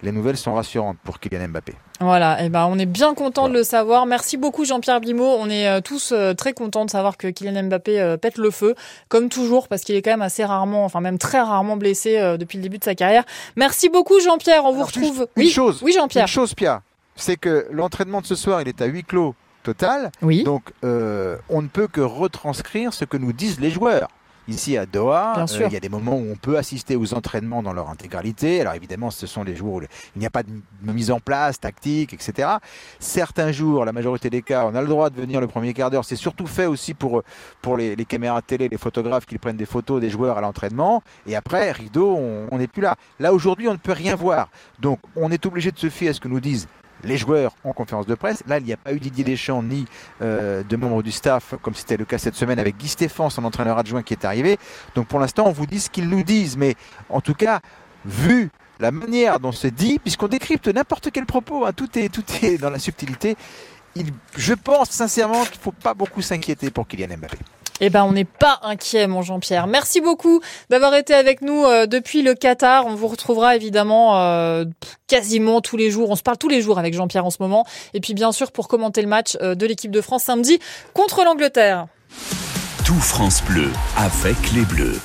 Les nouvelles sont rassurantes pour Kylian Mbappé. Voilà, et eh ben on est bien content de le savoir. Merci beaucoup Jean-Pierre Blimaud. On est euh, tous euh, très contents de savoir que Kylian Mbappé euh, pète le feu, comme toujours, parce qu'il est quand même assez rarement, enfin même très rarement blessé depuis le début de sa carrière. Merci beaucoup Jean-Pierre. On vous retrouve. oui, chose, oui Jean-Pierre. Une chose, Pierre, c'est que l'entraînement de ce soir, il est à huis clos total. Oui. Donc, euh, on ne peut que retranscrire ce que nous disent les joueurs. Ici à Doha, euh, il y a des moments où on peut assister aux entraînements dans leur intégralité. Alors évidemment, ce sont les jours où il n'y a pas de mise en place, tactique, etc. Certains jours, la majorité des cas, on a le droit de venir le premier quart d'heure. C'est surtout fait aussi pour, pour les, les, caméras télé, les photographes qui prennent des photos des joueurs à l'entraînement. Et après, rideau, on n'est plus là. Là, aujourd'hui, on ne peut rien voir. Donc, on est obligé de se fier à ce que nous disent les joueurs en conférence de presse. Là, il n'y a pas eu Didier Deschamps ni euh, de membres du staff, comme c'était le cas cette semaine avec Guy Stéphane, son entraîneur adjoint qui est arrivé. Donc pour l'instant, on vous dit ce qu'ils nous disent. Mais en tout cas, vu la manière dont c'est dit, puisqu'on décrypte n'importe quel propos, hein, tout, est, tout est dans la subtilité, je pense sincèrement qu'il ne faut pas beaucoup s'inquiéter pour Kylian Mbappé. Eh ben, on n'est pas inquiet, mon Jean-Pierre. Merci beaucoup d'avoir été avec nous euh, depuis le Qatar. On vous retrouvera évidemment euh, quasiment tous les jours. On se parle tous les jours avec Jean-Pierre en ce moment. Et puis, bien sûr, pour commenter le match euh, de l'équipe de France samedi contre l'Angleterre. Tout France Bleu avec les Bleus.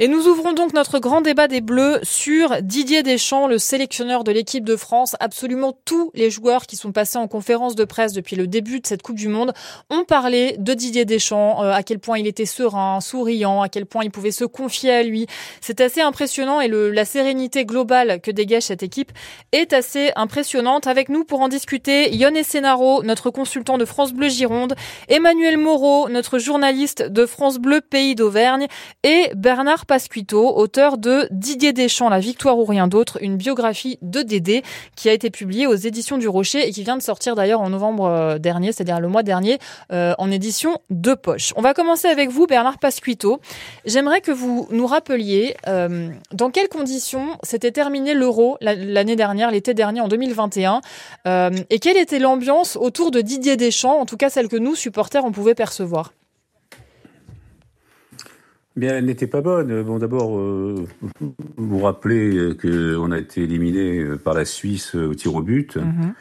Et nous ouvrons donc notre grand débat des Bleus sur Didier Deschamps, le sélectionneur de l'équipe de France. Absolument tous les joueurs qui sont passés en conférence de presse depuis le début de cette Coupe du Monde ont parlé de Didier Deschamps, euh, à quel point il était serein, souriant, à quel point il pouvait se confier à lui. C'est assez impressionnant et le, la sérénité globale que dégage cette équipe est assez impressionnante. Avec nous pour en discuter, Yon Essenaro, notre consultant de France Bleu Gironde, Emmanuel Moreau, notre journaliste de France Bleu Pays d'Auvergne et Bernard Pasquito, auteur de Didier Deschamps, La victoire ou rien d'autre, une biographie de Dédé qui a été publiée aux éditions du Rocher et qui vient de sortir d'ailleurs en novembre euh, dernier, c'est-à-dire le mois dernier, euh, en édition de poche. On va commencer avec vous, Bernard Pasquito. J'aimerais que vous nous rappeliez euh, dans quelles conditions s'était terminé l'Euro l'année dernière, l'été dernier, en 2021, et quelle était l'ambiance autour de Didier Deschamps, en tout cas celle que nous, supporters, on pouvait percevoir? Bien, elle n'était pas bonne. Bon, d'abord, vous vous rappelez qu'on a été éliminé par la Suisse au tir au but, mhm.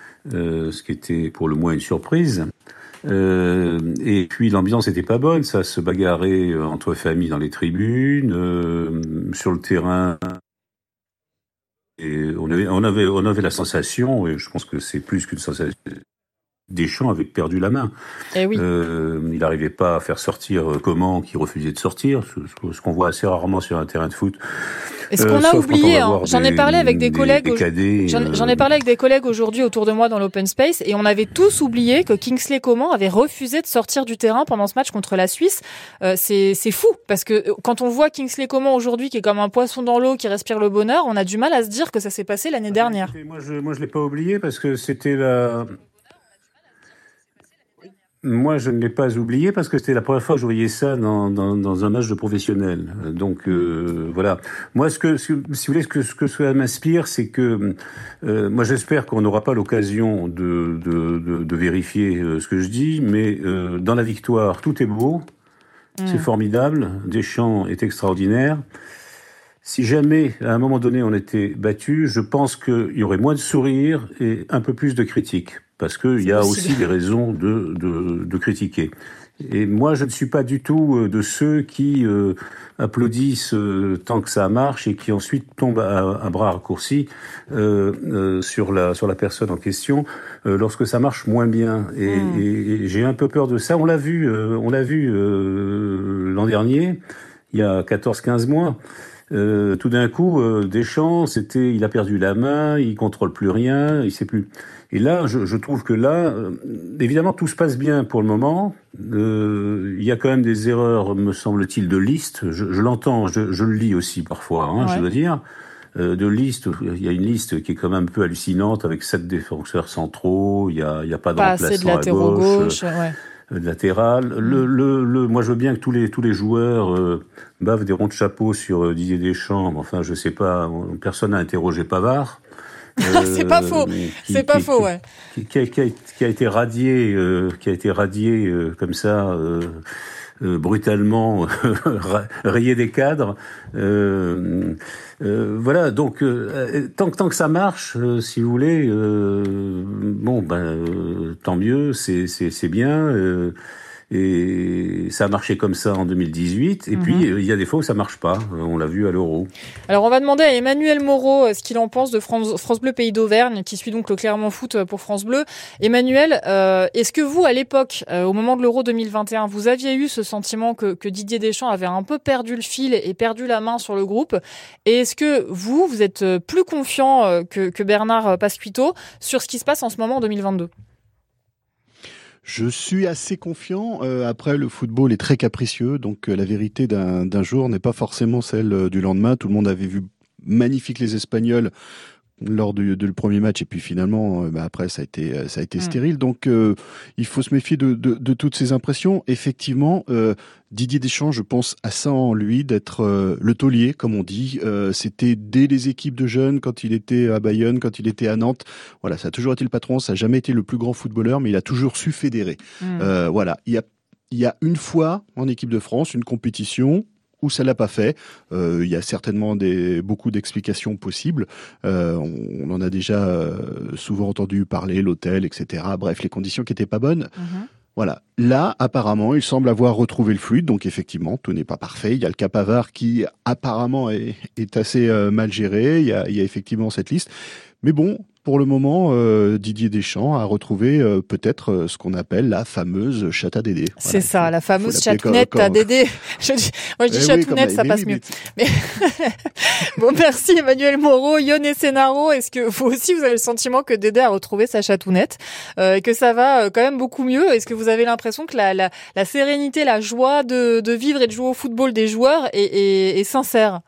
ce qui était pour le moins une surprise. Euh, et puis l'ambiance n'était pas bonne, ça se bagarrait entre familles dans les tribunes, euh, sur le terrain. Et on avait, on avait, on avait la sensation, et je pense que c'est plus qu'une sensation, Deschamps avait perdu la main. Eh oui. euh, il n'arrivait pas à faire sortir euh, comment qui refusait de sortir, ce, qu'on voit assez rarement sur un terrain de foot. Est-ce qu'on a oublié hein, J'en ai parlé avec des, collègues. J'en ai parlé avec des collègues aujourd'hui autour de moi dans l'open space et on avait tous oublié que Kingsley Coman avait refusé de sortir du terrain pendant ce match contre la Suisse. Euh, c'est fou parce que euh, quand on voit Kingsley Coman aujourd'hui qui est comme un poisson dans l'eau qui respire le bonheur, on a du mal à se dire que ça s'est passé l'année ah, dernière. Moi je moi je l'ai pas oublié parce que c'était la moi, je ne l'ai pas oublié parce que c'était la première fois que je voyais ça dans, dans, dans un match de professionnel. Donc euh, voilà. Moi, ce que, si vous voulez, ce que, ce que cela m'inspire, c'est que euh, moi, j'espère qu'on n'aura pas l'occasion de, de, de, de, vérifier euh, ce que je dis, mais euh, dans la victoire, tout est beau, c'est mm. formidable, Deschamps est extraordinaire. Si jamais, à un moment donné, on était battu, je pense qu'il y aurait moins de sourires et un peu plus de critiques parce qu'il y a aussi des raisons de, de, de, critiquer. Et moi, je ne suis pas du tout euh, de ceux qui euh, applaudissent euh, tant que ça marche et qui ensuite tombent à, bras raccourcis euh, sur la sur la personne en question lorsque ça marche moins bien. Et, hmm. et, j'ai un peu peur de ça. On l'a vu, on l'a vu l'an dernier, il y a 14-15 mois. Euh, tout d'un coup, euh, Deschamps, c'était, il a perdu la main, il contrôle plus rien, il sait plus. Et là, je, je trouve que là, euh, évidemment, tout se passe bien pour le moment. Euh, il y a quand même des erreurs, me semble-t-il, de liste. Je, je l'entends, je, je, le lis aussi parfois, hein, je dois dire. Euh, de liste, il y a une liste qui est quand même un peu hallucinante avec sept défenseurs centraux. Il y a, il y a pas de pas remplaçant de à gauche. gauche ouais latéral. Le, le, le, moi, je veux bien que tous les tous les joueurs euh, bavent des ronds de chapeau sur euh, Didier Deschamps. Enfin, je sais pas. Personne n'a interrogé Pavard. c'est pas faux. C'est pas faux, ouais. Qui, a, qui, a, été radié, euh, qui a été radié euh, comme ça. Euh, brutalement rayé des cadres. Euh, euh, voilà, donc tant, tant que ça marche, si vous voulez, bon, ben, tant mieux, c'est bien. Et ça a marché comme ça en 2018. Et puis, mhm. il y a des fois où ça marche pas. On l'a vu à l'Euro. Alors, on va demander à Emmanuel Moreau euh, ce qu'il en pense de France, France Bleu Pays d'Auvergne, qui suit donc le Clermont Foot euh, pour France Bleu. Emmanuel, euh, est-ce que vous, à l'époque, au moment de l'Euro 2021, vous aviez eu ce sentiment que, que, Didier Deschamps avait un peu perdu le fil et perdu la main sur le groupe? Et est-ce que vous, vous êtes plus confiant que, que Bernard Pasquito sur ce qui se passe en ce moment en 2022 je suis assez confiant. Euh, après, le football est très capricieux, donc euh, la vérité d'un jour n'est pas forcément celle euh, du lendemain. Tout le monde avait vu magnifique les Espagnols lors du, du, premier match et puis finalement bah après ça a été ça a été mm. stérile donc il faut se méfier de, de, de, toutes ces impressions effectivement Didier Deschamps, je pense à ça en lui, d'être euh, le taulier, comme on dit. Euh, c'était dès les équipes de jeunes, quand il était à Bayonne, quand il était à Nantes. Voilà, ça a toujours été le patron, ça n'a jamais été le plus grand footballeur, mais il a toujours su fédérer. Euh, voilà, il y a, il y a une fois en équipe de France une compétition où ça l'a pas fait. il y a certainement des, beaucoup d'explications possibles. on, en a déjà souvent entendu parler, l'hôtel, etc. Bref, les conditions qui étaient pas bonnes. Mhm. Voilà. Là, apparemment, il semble avoir retrouvé le fluide, donc effectivement, tout n'est pas parfait. Il y a le Capavard qui apparemment est, assez euh, mal géré. Il y, a, il y a effectivement cette liste. Mais bon, pour le moment, euh, Didier Deschamps a retrouvé euh, peut-être euh, ce qu'on appelle la fameuse chatte à Dédé. C'est ça, la fameuse chatounette à Dédé. Je moi, je dis eh chatounette, ça passe mieux. Mais... bon, merci Emmanuel Moreau, Yon et Senaro. Est-ce que vous aussi, vous avez le sentiment que Dédé a retrouvé sa chatounette et que ça va quand même beaucoup mieux? Est-ce que vous avez l'impression que la, la, la, sérénité, la joie de, de, vivre et de jouer au football des joueurs est, est, est sincère?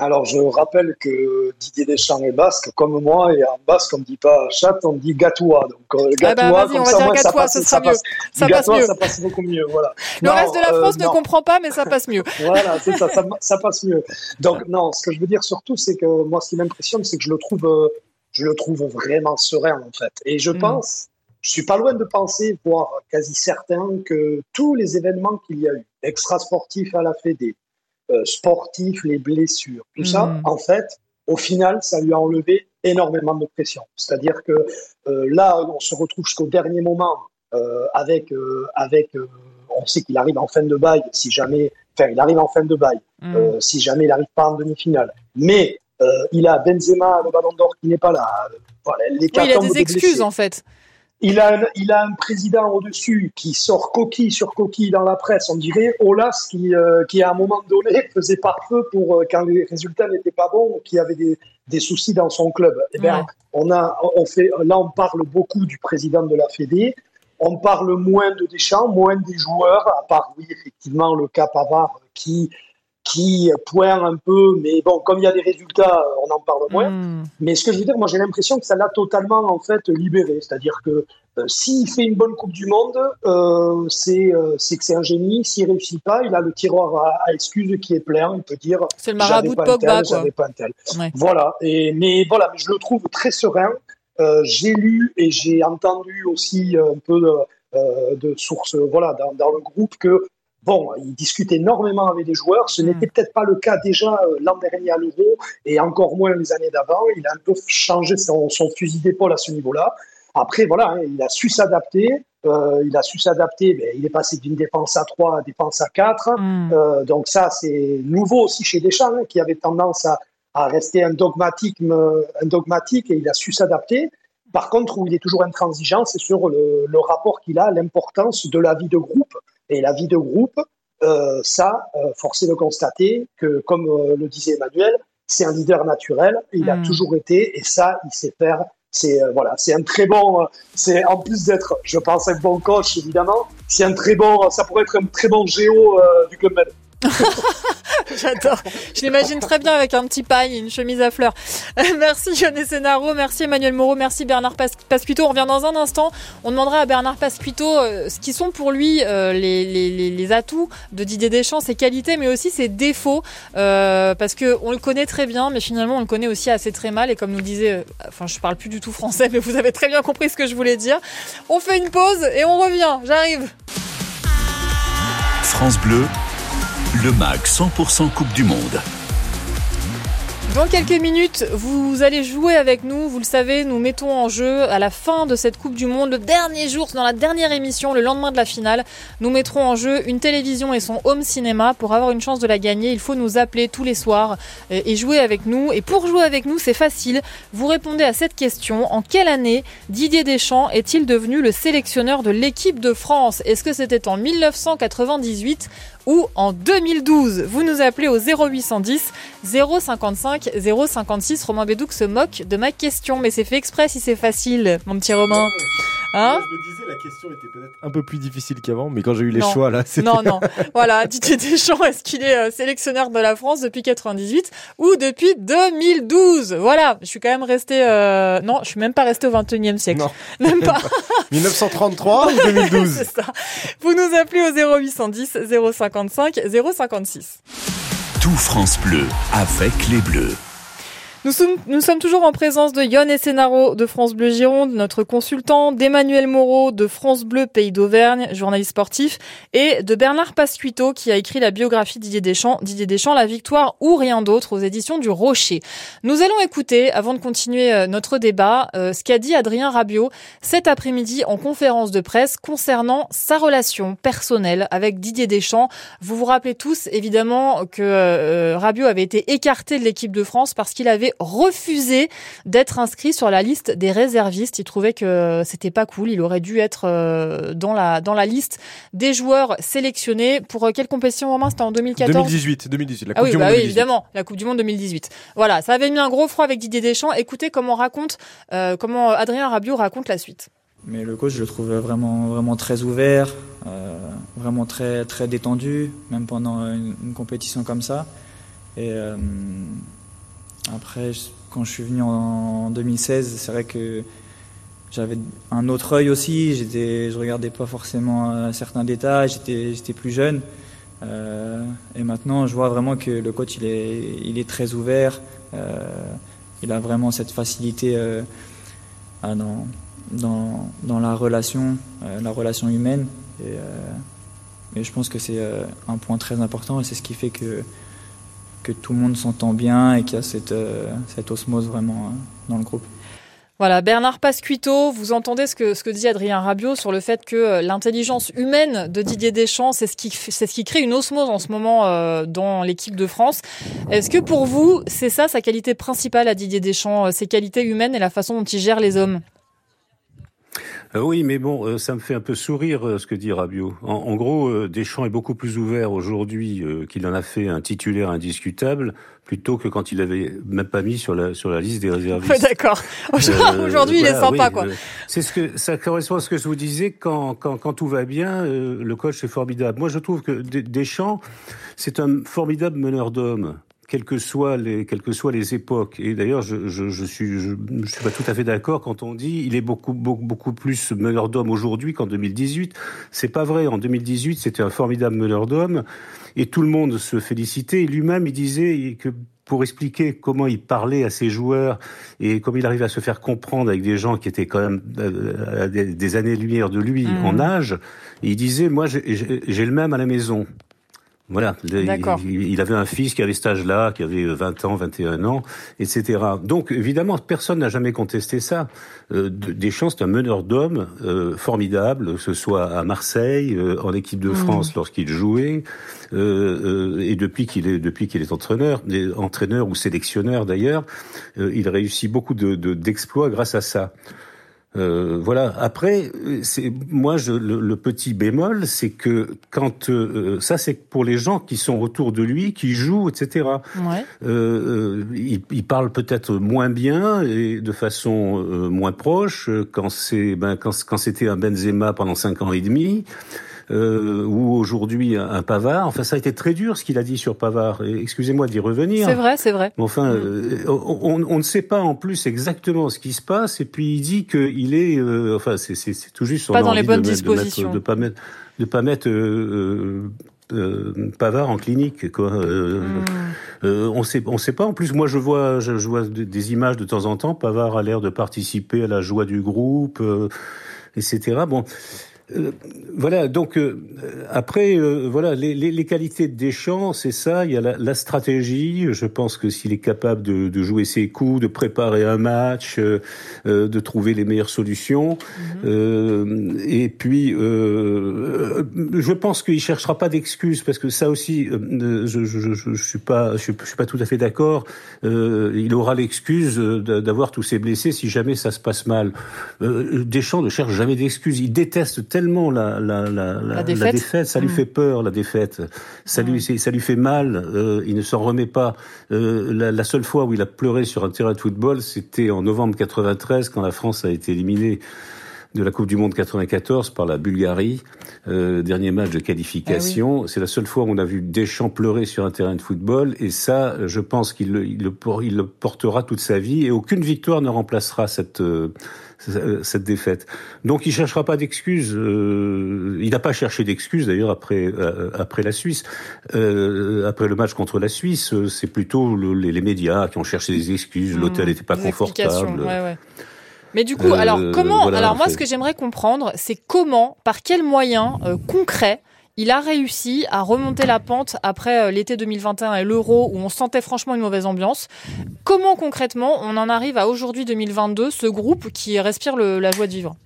Alors, je rappelle que Didier Deschamps est basque, comme moi, et en basque, on ne dit pas chat, on dit gatois. Donc, euh, ah bah, gatois, comme ça, moi, ça passe, ce sera mieux. Ça passe mieux. Ça passe beaucoup mieux, voilà. Le reste de la euh, France ne comprend pas, mais ça passe mieux. voilà, c'est ça, ça, passe mieux. Donc, non, ce que je veux dire surtout, c'est que moi, ce qui m'impressionne, c'est que je le trouve, euh, je le trouve vraiment serein, en fait. Et je mm. pense, je suis pas loin de penser, voire quasi certain, que tous les événements qu'il y a eu, extra-sportifs à la Fédé, sportif, les blessures, tout ça, mm. en fait, au final, ça lui a enlevé énormément de pression. C'est-à-dire que là, on se retrouve jusqu'au dernier moment avec, avec on sait qu'il arrive en fin de bail si jamais, enfin, il arrive en fin de bail mm. si jamais il n'arrive pas en demi-finale. Mais il a Benzema, le ballon d'or qui n'est pas là. les il a des excuses en fait. Il a, un, il a un président au-dessus qui sort coquille sur coquille dans la presse. On dirait Olas qui, euh, qui à un moment donné faisait pare-feu pour euh, quand les résultats n'étaient pas bons ou qui avait des, des soucis dans son club. Eh bien, on a, on fait, là, on parle beaucoup du président de la Fédé. On parle moins de Deschamps, moins des joueurs, à part, oui, effectivement, le cas Pavard qui qui pointe un peu, mais bon, comme il y a des résultats, on en parle moins. Hmm. Mais ce que je veux dire, moi j'ai l'impression que ça l'a totalement en fait libéré. C'est-à-dire que euh, s'il fait une bonne Coupe du Monde, euh, c'est euh, que c'est un génie. S'il réussit pas, il a le tiroir à, excuses qui est plein. Il peut dire c'est le marabout de Pogba, Pas un tel. Voilà. Et mais voilà, je le trouve très serein. Euh, j'ai lu et j'ai entendu aussi un peu de, de sources, voilà, dans, dans le groupe que Bon, il discute énormément avec les joueurs. Ce hmm. n'était peut-être pas le cas déjà euh, l'an dernier à l'Euro et encore moins les années d'avant. Il a un peu changé son, fusil d'épaule à ce niveau-là. Après, voilà, hein, il a su s'adapter. Euh, il a su s'adapter. Mais il est passé d'une défense à 3 à défense à 4. Hmm. Euh, donc ça, c'est nouveau aussi chez Deschamps, hein, qui avait tendance à, rester un dogmatique, un dogmatique et il a su s'adapter. Par contre, où il est toujours intransigeant, c'est sur le, le rapport qu'il a, l'importance de la vie de groupe et la vie de groupe, euh, ça, euh, force est de constater que, comme euh, le disait Emmanuel, c'est un leader naturel. Il a hmm. toujours été, et ça, il sait faire. C'est euh, voilà, c'est un très bon. c'est en plus d'être, je pense, un bon coach évidemment. C'est un très bon. Ça pourrait être un très bon géo du club med. J'adore. Je l'imagine très bien avec un petit paille, une chemise à fleurs. merci Yann Senaro, merci Emmanuel Moreau, merci Bernard Pasquito. On revient dans un instant. On demandera à Bernard Pasquito euh, ce qui sont pour lui euh, les, atouts de Didier Deschamps, ses qualités, mais aussi ses défauts. Euh, parce que on le connaît très bien, mais finalement on le connaît aussi assez très mal. Et comme nous disait, enfin je parle plus du tout français, mais vous avez très bien compris ce que je voulais dire. On fait une pause et on revient. J'arrive. France Bleu, le MAC 100% Coupe du Monde. Dans quelques minutes, vous allez jouer avec nous. Vous le savez, nous mettons en jeu à la fin de cette Coupe du Monde, le dernier jour, dans la dernière émission, le lendemain de la finale, nous mettrons en jeu une télévision et son home cinéma. Pour avoir une chance de la gagner, il faut nous appeler tous les soirs et jouer avec nous. Et pour jouer avec nous, c'est facile. Vous répondez à cette question. En quelle année Didier Deschamps est-il devenu le sélectionneur de l'équipe de France? Est-ce que c'était en 1998 ou en 2012. Vous nous appelez au 0810 055 056. Romain Bédouc se moque de ma question, mais c'est fait exprès si c'est facile, mon petit Romain. Hein je me disais, la question était peut-être un peu plus difficile qu'avant, mais quand j'ai eu les choix, là, c'était... Non, non. voilà, Didier Deschamps, est-ce qu'il est euh, sélectionneur de la France depuis 98 ou depuis 2012 Voilà, je suis quand même resté... Euh... Non, je suis même pas resté au 21e siècle. Non. Même pas. 1933 ou 2012 C'est ça. Vous nous appelez au 0810 055 056. Tout France Bleu avec les Bleus. Nous sommes, nous sommes toujours en présence de Yon Essenaro de France Bleu Gironde, notre consultant, d'Emmanuel Moreau de France Bleu Pays d'Auvergne, journaliste sportif, et de Bernard Pasquito qui a écrit la biographie Didier Deschamps, Didier Deschamps, La Victoire ou rien d'autre aux éditions du Rocher. Nous allons écouter, avant de continuer euh, notre débat, euh, ce qu'a dit Adrien Rabiot cet après-midi en conférence de presse concernant sa relation personnelle avec Didier Deschamps. Vous vous rappelez tous évidemment que euh, Rabiot avait été écarté de l'équipe de France parce qu'il avait refusé d'être inscrit sur la liste des réservistes. Il trouvait que c'était pas cool. Il aurait dû être euh, dans la dans la liste des joueurs sélectionnés pour euh, quelle compétition Romain? C'était en 2014. 2018, 2018. La Coupe ah du bah Monde. Oui, évidemment, la Coupe du Monde 2018. Voilà, ça avait mis un gros froid avec Didier Deschamps. Écoutez comment raconte euh, comment Adrien Rabiot raconte la suite. Mais le coach, je le trouve vraiment, vraiment très ouvert, vraiment très, très détendu, même pendant une, compétition comme ça. Et après, quand je suis venu en 2016, c'est vrai que j'avais un autre œil aussi. J'étais, je regardais pas forcément euh, certains détails. J'étais, plus jeune. Euh, et maintenant, je vois vraiment que le coach, il est, très ouvert. Euh, il a vraiment cette facilité dans, la relation, la relation humaine. Et, et je pense que c'est un point très important. Et c'est ce qui fait que que tout le monde s'entend bien et qu'il y a cette, cette osmose vraiment dans le groupe. Voilà, Bernard Pasquito, vous entendez ce que, ce que dit Adrien Rabiot sur le fait que euh, l'intelligence humaine de Didier Deschamps, c'est ce qui, ce qui crée une osmose en ce moment euh, dans l'équipe de France. Est-ce que pour vous, c'est ça sa qualité principale à Didier Deschamps, euh, ses qualités humaines et la façon dont il gère les hommes? Euh, oui, mais bon, euh, ça me fait un peu sourire euh, ce que dit Rabiot. En, gros, Deschamps est beaucoup plus ouvert aujourd'hui qu'il en a fait un titulaire indiscutable plutôt que quand il avait même pas mis sur la sur la liste des réservistes. D'accord. Aujourd'hui, il est sympa, quoi. c'est ce que ça correspond à ce que je vous disais. Quand quand, quand tout va bien, le coach est formidable. Moi, je trouve que Deschamps, c'est un formidable meneur d'hommes quelles que soient les, quelles que soient les époques. Et d'ailleurs, je, je, je, suis, je, je, suis pas tout à fait d'accord quand on dit il est beaucoup, beaucoup, beaucoup plus meneur d'hommes aujourd'hui qu'en 2018. C'est pas vrai. En 2018, c'était un formidable meneur d'hommes et tout le monde se félicitait. Lui-même, il disait que pour expliquer comment il parlait à ses joueurs et comment il arrivait à se faire comprendre avec des gens qui étaient quand même euh, à des années-lumière de lui mmh. en âge, il disait, moi j'ai le même à la maison. Voilà, il, avait un fils qui avait cet âge-là, qui avait 20 ans, 21 ans, etc. Donc évidemment, personne n'a jamais contesté ça. Euh, Deschamps, c'est un meneur d'hommes euh, formidable, que ce soit à Marseille, euh, en équipe de mmh. France lorsqu'il jouait, euh, et depuis qu'il est depuis qu'il est entraîneur, entraîneur ou sélectionneur d'ailleurs, il réussit beaucoup d'exploits de, grâce à ça. Euh, voilà. Après, c'est moi je, le, petit bémol, c'est que quand euh, ça, c'est pour les gens qui sont autour de lui, qui jouent, etc. Ouais. Euh, il, il, parle peut-être moins bien et de façon moins proche quand c'est ben, quand, quand c'était un Benzema pendant cinq ans et demi euh, ou aujourd'hui un, Pavard. Enfin, ça a été très dur ce qu'il a dit sur Pavard. Excusez-moi d'y revenir. C'est vrai, c'est vrai. Enfin, euh, on, on, ne sait pas en plus exactement ce qui se passe, et puis il dit qu'il est, euh, enfin, c'est tout juste son pas dans les bonnes de dispositions, de, pas mettre, de pas mettre. Euh, euh, Pavard en clinique quoi. Euh, hmm. on sait on sait pas en plus moi je vois je, vois des images de temps en temps Pavard a l'air de participer à la joie du groupe etc bon euh, voilà, donc euh, après, euh, voilà, les, les, les, qualités de Deschamps, c'est ça. Il y a la, la, stratégie. Je pense que s'il est capable de, de, jouer ses coups, de préparer un match, de trouver les meilleures solutions, mhm. et puis je pense qu'il cherchera pas d'excuses parce que ça aussi, je, je, je, je, suis pas, je, suis pas tout à fait d'accord. il aura l'excuse d'avoir tous ses blessés si jamais ça se passe mal. Deschamps ne cherche jamais d'excuses. Il déteste tellement la, la, la, la défaite. ça lui mm. fait peur, la défaite. Ça, lui, ça lui fait mal, euh, il ne s'en remet pas. Euh, la, seule fois où il a pleuré sur un terrain de football, c'était en novembre 93, quand la France a été éliminée de la Coupe du Monde 94 par la Bulgarie, euh, dernier match de qualification. Ah C'est la seule fois où on a vu Deschamps pleurer sur un terrain de football, et ça, je pense qu'il le, il le, il le portera toute sa vie, et aucune victoire ne remplacera cette euh, cette défaite. Donc il cherchera pas d'excuses. Euh, il n'a pas cherché d'excuses d'ailleurs après euh, après la Suisse. Euh, après le match contre la Suisse, c'est plutôt les, les, médias qui ont cherché des excuses. Mmh, L'hôtel n'était pas confortable. Ouais, ouais. Mais du coup, alors comment Alors moi, ce que j'aimerais comprendre, c'est comment, par quels moyens concrets il a réussi à remonter la pente après euh, l'été 2021 et l'euro où on sentait franchement une mauvaise ambiance. Comment concrètement on en arrive à aujourd'hui 2022, ce groupe qui respire la joie de vivre?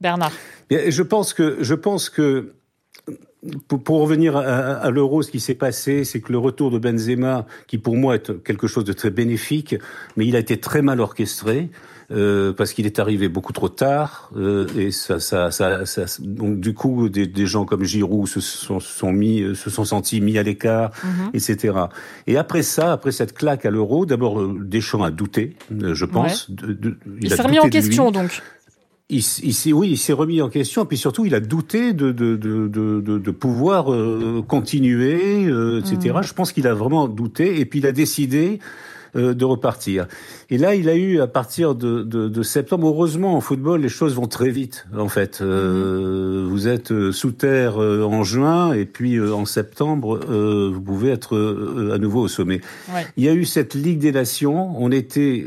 Bernard Je pense que, je pense que pour, revenir à, l'euro, ce qui s'est passé, c'est que le retour de Benzema, qui pour moi est quelque chose de très bénéfique, mais il a été très mal orchestré. Euh, parce qu'il est arrivé beaucoup trop tard euh, et ça, ça, ça, ça, donc du coup des, des, gens comme Giroud se sont, sont mis, euh, se sont sentis mis à l'écart, mhm. etc. Et après ça, après cette claque à l'euro, d'abord euh, Deschamps a douté, je pense. De, de, il, il s'est remis en question donc. Il, il oui, il s'est remis en question, puis surtout, il a douté de, de, de, de, de pouvoir euh, continuer, euh, etc. Mhm. Je pense qu'il a vraiment douté, et puis il a décidé euh, de repartir. Et là, il a eu à partir de, de, de, septembre. Heureusement, en football, les choses vont très vite. En fait, euh, mhm. vous êtes euh, sous terre en juin, et puis en septembre, vous pouvez être à nouveau au sommet. Il y a eu cette Ligue des Nations. On était,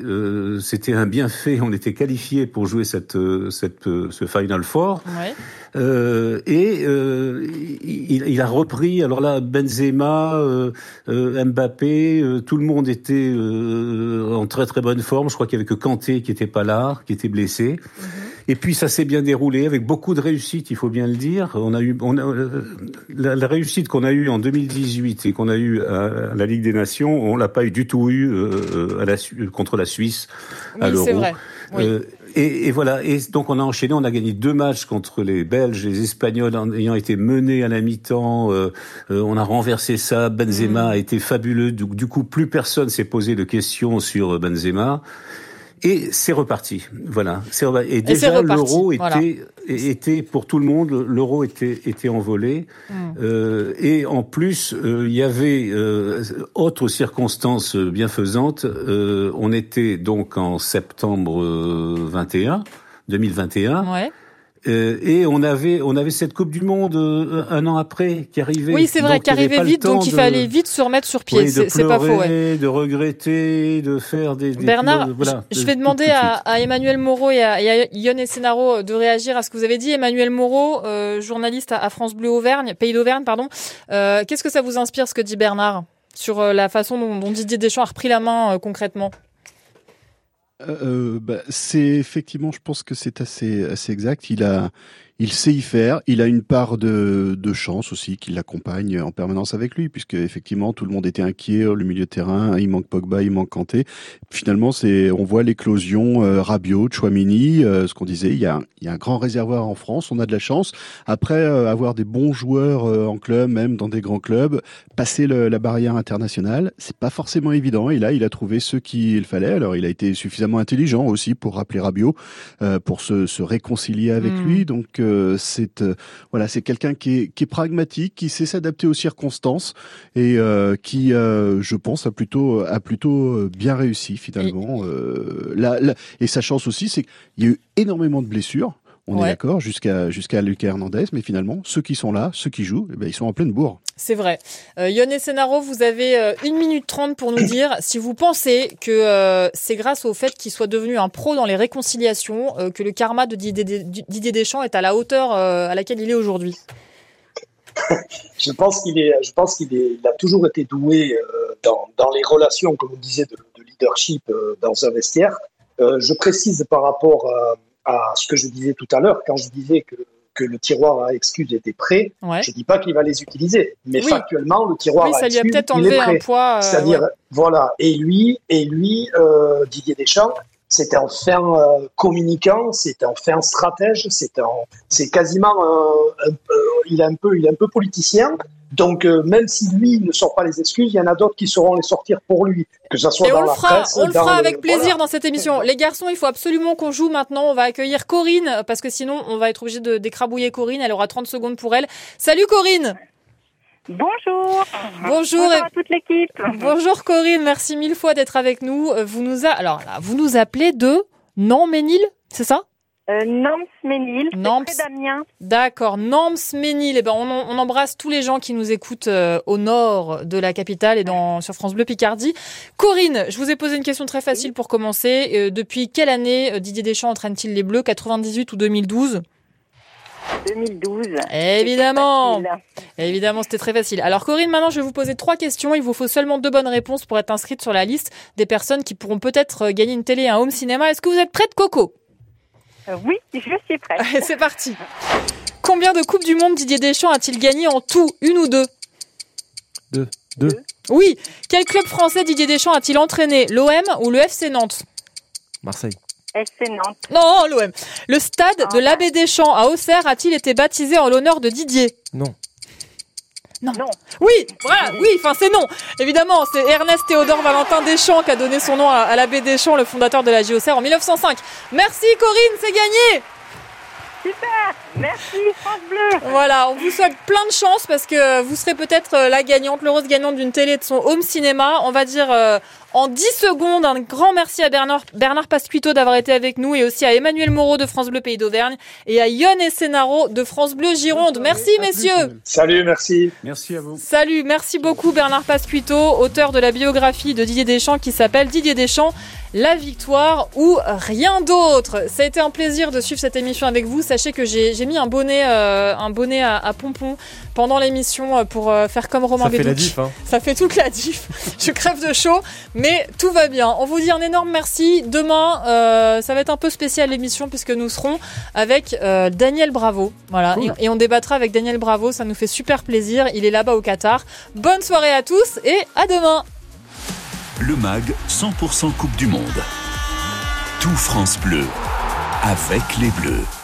c'était un bienfait. On était qualifié pour jouer cette, cette, ce Final Four. Euh, et euh, il, il, a repris. Alors là, Benzema, euh, Mbappé, tout le monde était en très très bonne forme. Je crois qu'il y avait que Kanté qui était pas là, qui était blessé. Mhm. Et puis ça s'est bien déroulé avec beaucoup de réussite, il faut bien le dire. On a eu, on a, la, la réussite qu'on a eue en 2018 et qu'on a eue à, la Ligue des Nations, on l'a pas eu du tout eu à la, contre la Suisse à l'Euro. Oui. Et, et, voilà. Et donc on a enchaîné. On a gagné deux matchs contre les Belges, les Espagnols en ayant été menés à la mi-temps. Euh, euh, on a renversé ça. Benzema mm. a été fabuleux. Du, du coup, plus personne s'est posé de questions sur Benzema. Et c'est reparti. Voilà. Et déjà, l'euro était, était, pour tout le monde, l'euro était, était envolé. Hmm. Euh, et en plus, euh, il y avait euh, autre circonstance bienfaisante. Euh, on était donc en septembre 21, 2021. Ouais. Euh, et on avait on avait cette Coupe du Monde euh, un an après qui arrivait. Oui, c'est vrai, qui arrivait vite, donc il fallait vite se remettre sur pied. c'est pas faux. Ouais. De regretter, de faire des. des Bernard, voilà, je, vais demander à, à, Emmanuel Moreau et à, et à Yon Essenaro de réagir à ce que vous avez dit. Emmanuel Moreau, euh, journaliste à, France Bleu Auvergne, Pays d'Auvergne, pardon. Euh, Qu'est-ce que ça vous inspire ce que dit Bernard sur la façon dont, dont Didier Deschamps a repris la main concrètement? Euh, bah, c'est effectivement, je pense que c'est assez assez exact. Il a il sait y faire. Il a une part de, de chance aussi qui l'accompagne en permanence avec lui, puisque effectivement tout le monde était inquiet. Le milieu de terrain, il manque Pogba, il manque Kanté. Finalement, c'est on voit l'éclosion euh, Rabiot, Chouamini. Euh, ce qu'on disait, il y, a, il y a un grand réservoir en France. On a de la chance. Après euh, avoir des bons joueurs euh, en club, même dans des grands clubs, passer le, la barrière internationale, c'est pas forcément évident. Et là, il a trouvé ce qu'il fallait. Alors, il a été suffisamment intelligent aussi pour rappeler Rabiot, pour se, se réconcilier avec hmm. lui. Donc c'est euh, voilà, c'est quelqu'un qui est, qui est pragmatique, qui sait s'adapter aux circonstances et euh, qui, euh, je pense, a plutôt a plutôt bien réussi finalement. Et, et sa chance aussi, c'est qu'il y a eu énormément de blessures. On est d'accord jusqu'à jusqu'à Lucas Hernandez, mais finalement, ceux qui sont là, ceux qui jouent, eh ben, ils sont en pleine bourre. C'est vrai. Euh, Yone Senaro, vous avez euh, une minute trente pour nous dire si vous pensez que euh, c'est grâce au fait qu'il soit devenu un pro dans les réconciliations euh, que le karma de Didier, Deschamps est à la hauteur à laquelle il est aujourd'hui? je pense qu'il est, je pense qu'il est, il a toujours été doué dans, dans, les relations, comme on disait, de, de leadership dans un vestiaire. je précise par rapport à à ce que je disais tout à l'heure, quand je disais que, que le tiroir à excuses était prêt, je ne dis pas qu'il va les utiliser, mais factuellement, le tiroir à excuses, il est prêt. Euh, C'est-à-dire, voilà, et lui, et lui euh, Didier Deschamps, c'est un fin euh, communicant, c'est un fin stratège, c'est un, c'est quasiment, un, il est un peu, il est un peu politicien, donc, euh, même si lui ne sort pas les excuses, il y en a d'autres qui sauront les sortir pour lui, que ça soit Et dans on la le fera, presse. On le fera avec plaisir dans cette émission. Les garçons, il faut absolument qu'on joue maintenant. On va accueillir Corinne, parce que sinon, on va être obligé de d'écrabouiller Corinne. Elle aura 30 secondes pour elle. Salut Corinne Bonjour. Bonjour à toute l'équipe. Bonjour Corinne, merci mille fois d'être avec nous. Vous nous a... alors là, vous nous appelez de Nantes-Ménil, c'est ça? Euh, Damien. D'accord, Nantes-Ménil. Eh ben, on, on, embrasse tous les gens qui nous écoutent euh, au nord de la capitale et dans, sur France Bleu Picardie. Corinne, je vous ai posé une question très facile pour commencer. Euh, depuis quelle année euh, Didier Deschamps entraîne-t-il les Bleus? 98 ou 2012 2012. Évidemment. Évidemment, c'était très facile. Alors Corinne, maintenant je vais vous poser trois questions. Il vous faut seulement deux bonnes réponses pour être inscrite sur la liste des personnes qui pourront peut-être gagner une télé et un home cinéma. Est-ce que vous êtes prête, Coco? Oui, je suis prête. C'est parti. Combien de Coupes du Monde Didier Deschamps a-t-il gagné en tout Une ou deux Deux. Deux. Oui. Quel club français Didier Deschamps a-t-il entraîné L'OM ou le FC Nantes Marseille. FC Nantes. Non, l'OM. Le stade de l'Abbé Deschamps à Auxerre a-t-il été baptisé en l'honneur de Didier Non. Non. Oui, voilà, oui, enfin c'est non. Évidemment, c'est Ernest Théodore Valentin Deschamps qui a donné son nom à, l'abbé Deschamps, le fondateur de la JOCR en 1905. Merci Corinne, c'est gagné Super Merci France Bleu Voilà, on vous souhaite plein de chance parce que vous serez peut-être la gagnante, l'heureuse gagnante d'une télé de son home cinéma. On va dire euh, en 10 secondes. Un grand merci à Bernard, Bernard Pasquito d'avoir été avec nous et aussi à Emmanuel Moreau de France Bleu Pays d'Auvergne et à Yon Essenaro de France Bleu Gironde. Merci messieurs. Salut, merci. Merci à vous. Salut, merci beaucoup Bernard Pasquito, auteur de la biographie de Didier Deschamps qui s'appelle Didier Deschamps la victoire ou rien d'autre. Ça a été un plaisir de suivre cette émission avec vous. Sachez que j'ai mis un bonnet, euh, un bonnet à, pompons pendant l'émission euh, pour euh, faire comme Romain Ça fait la diff. Hein. Ça fait toute la diff. Je crève de chaud, mais tout va bien. On vous dit un énorme merci. Demain, ça va être un peu spécial l'émission puisque nous serons avec Daniel Bravo. Voilà, et, et on débattra avec Daniel Bravo. Ça nous fait super plaisir. Il est là-bas au Qatar. Bonne soirée à tous et à demain. Le MAG 100% Coupe du Monde. Tout France Bleu avec les Bleus.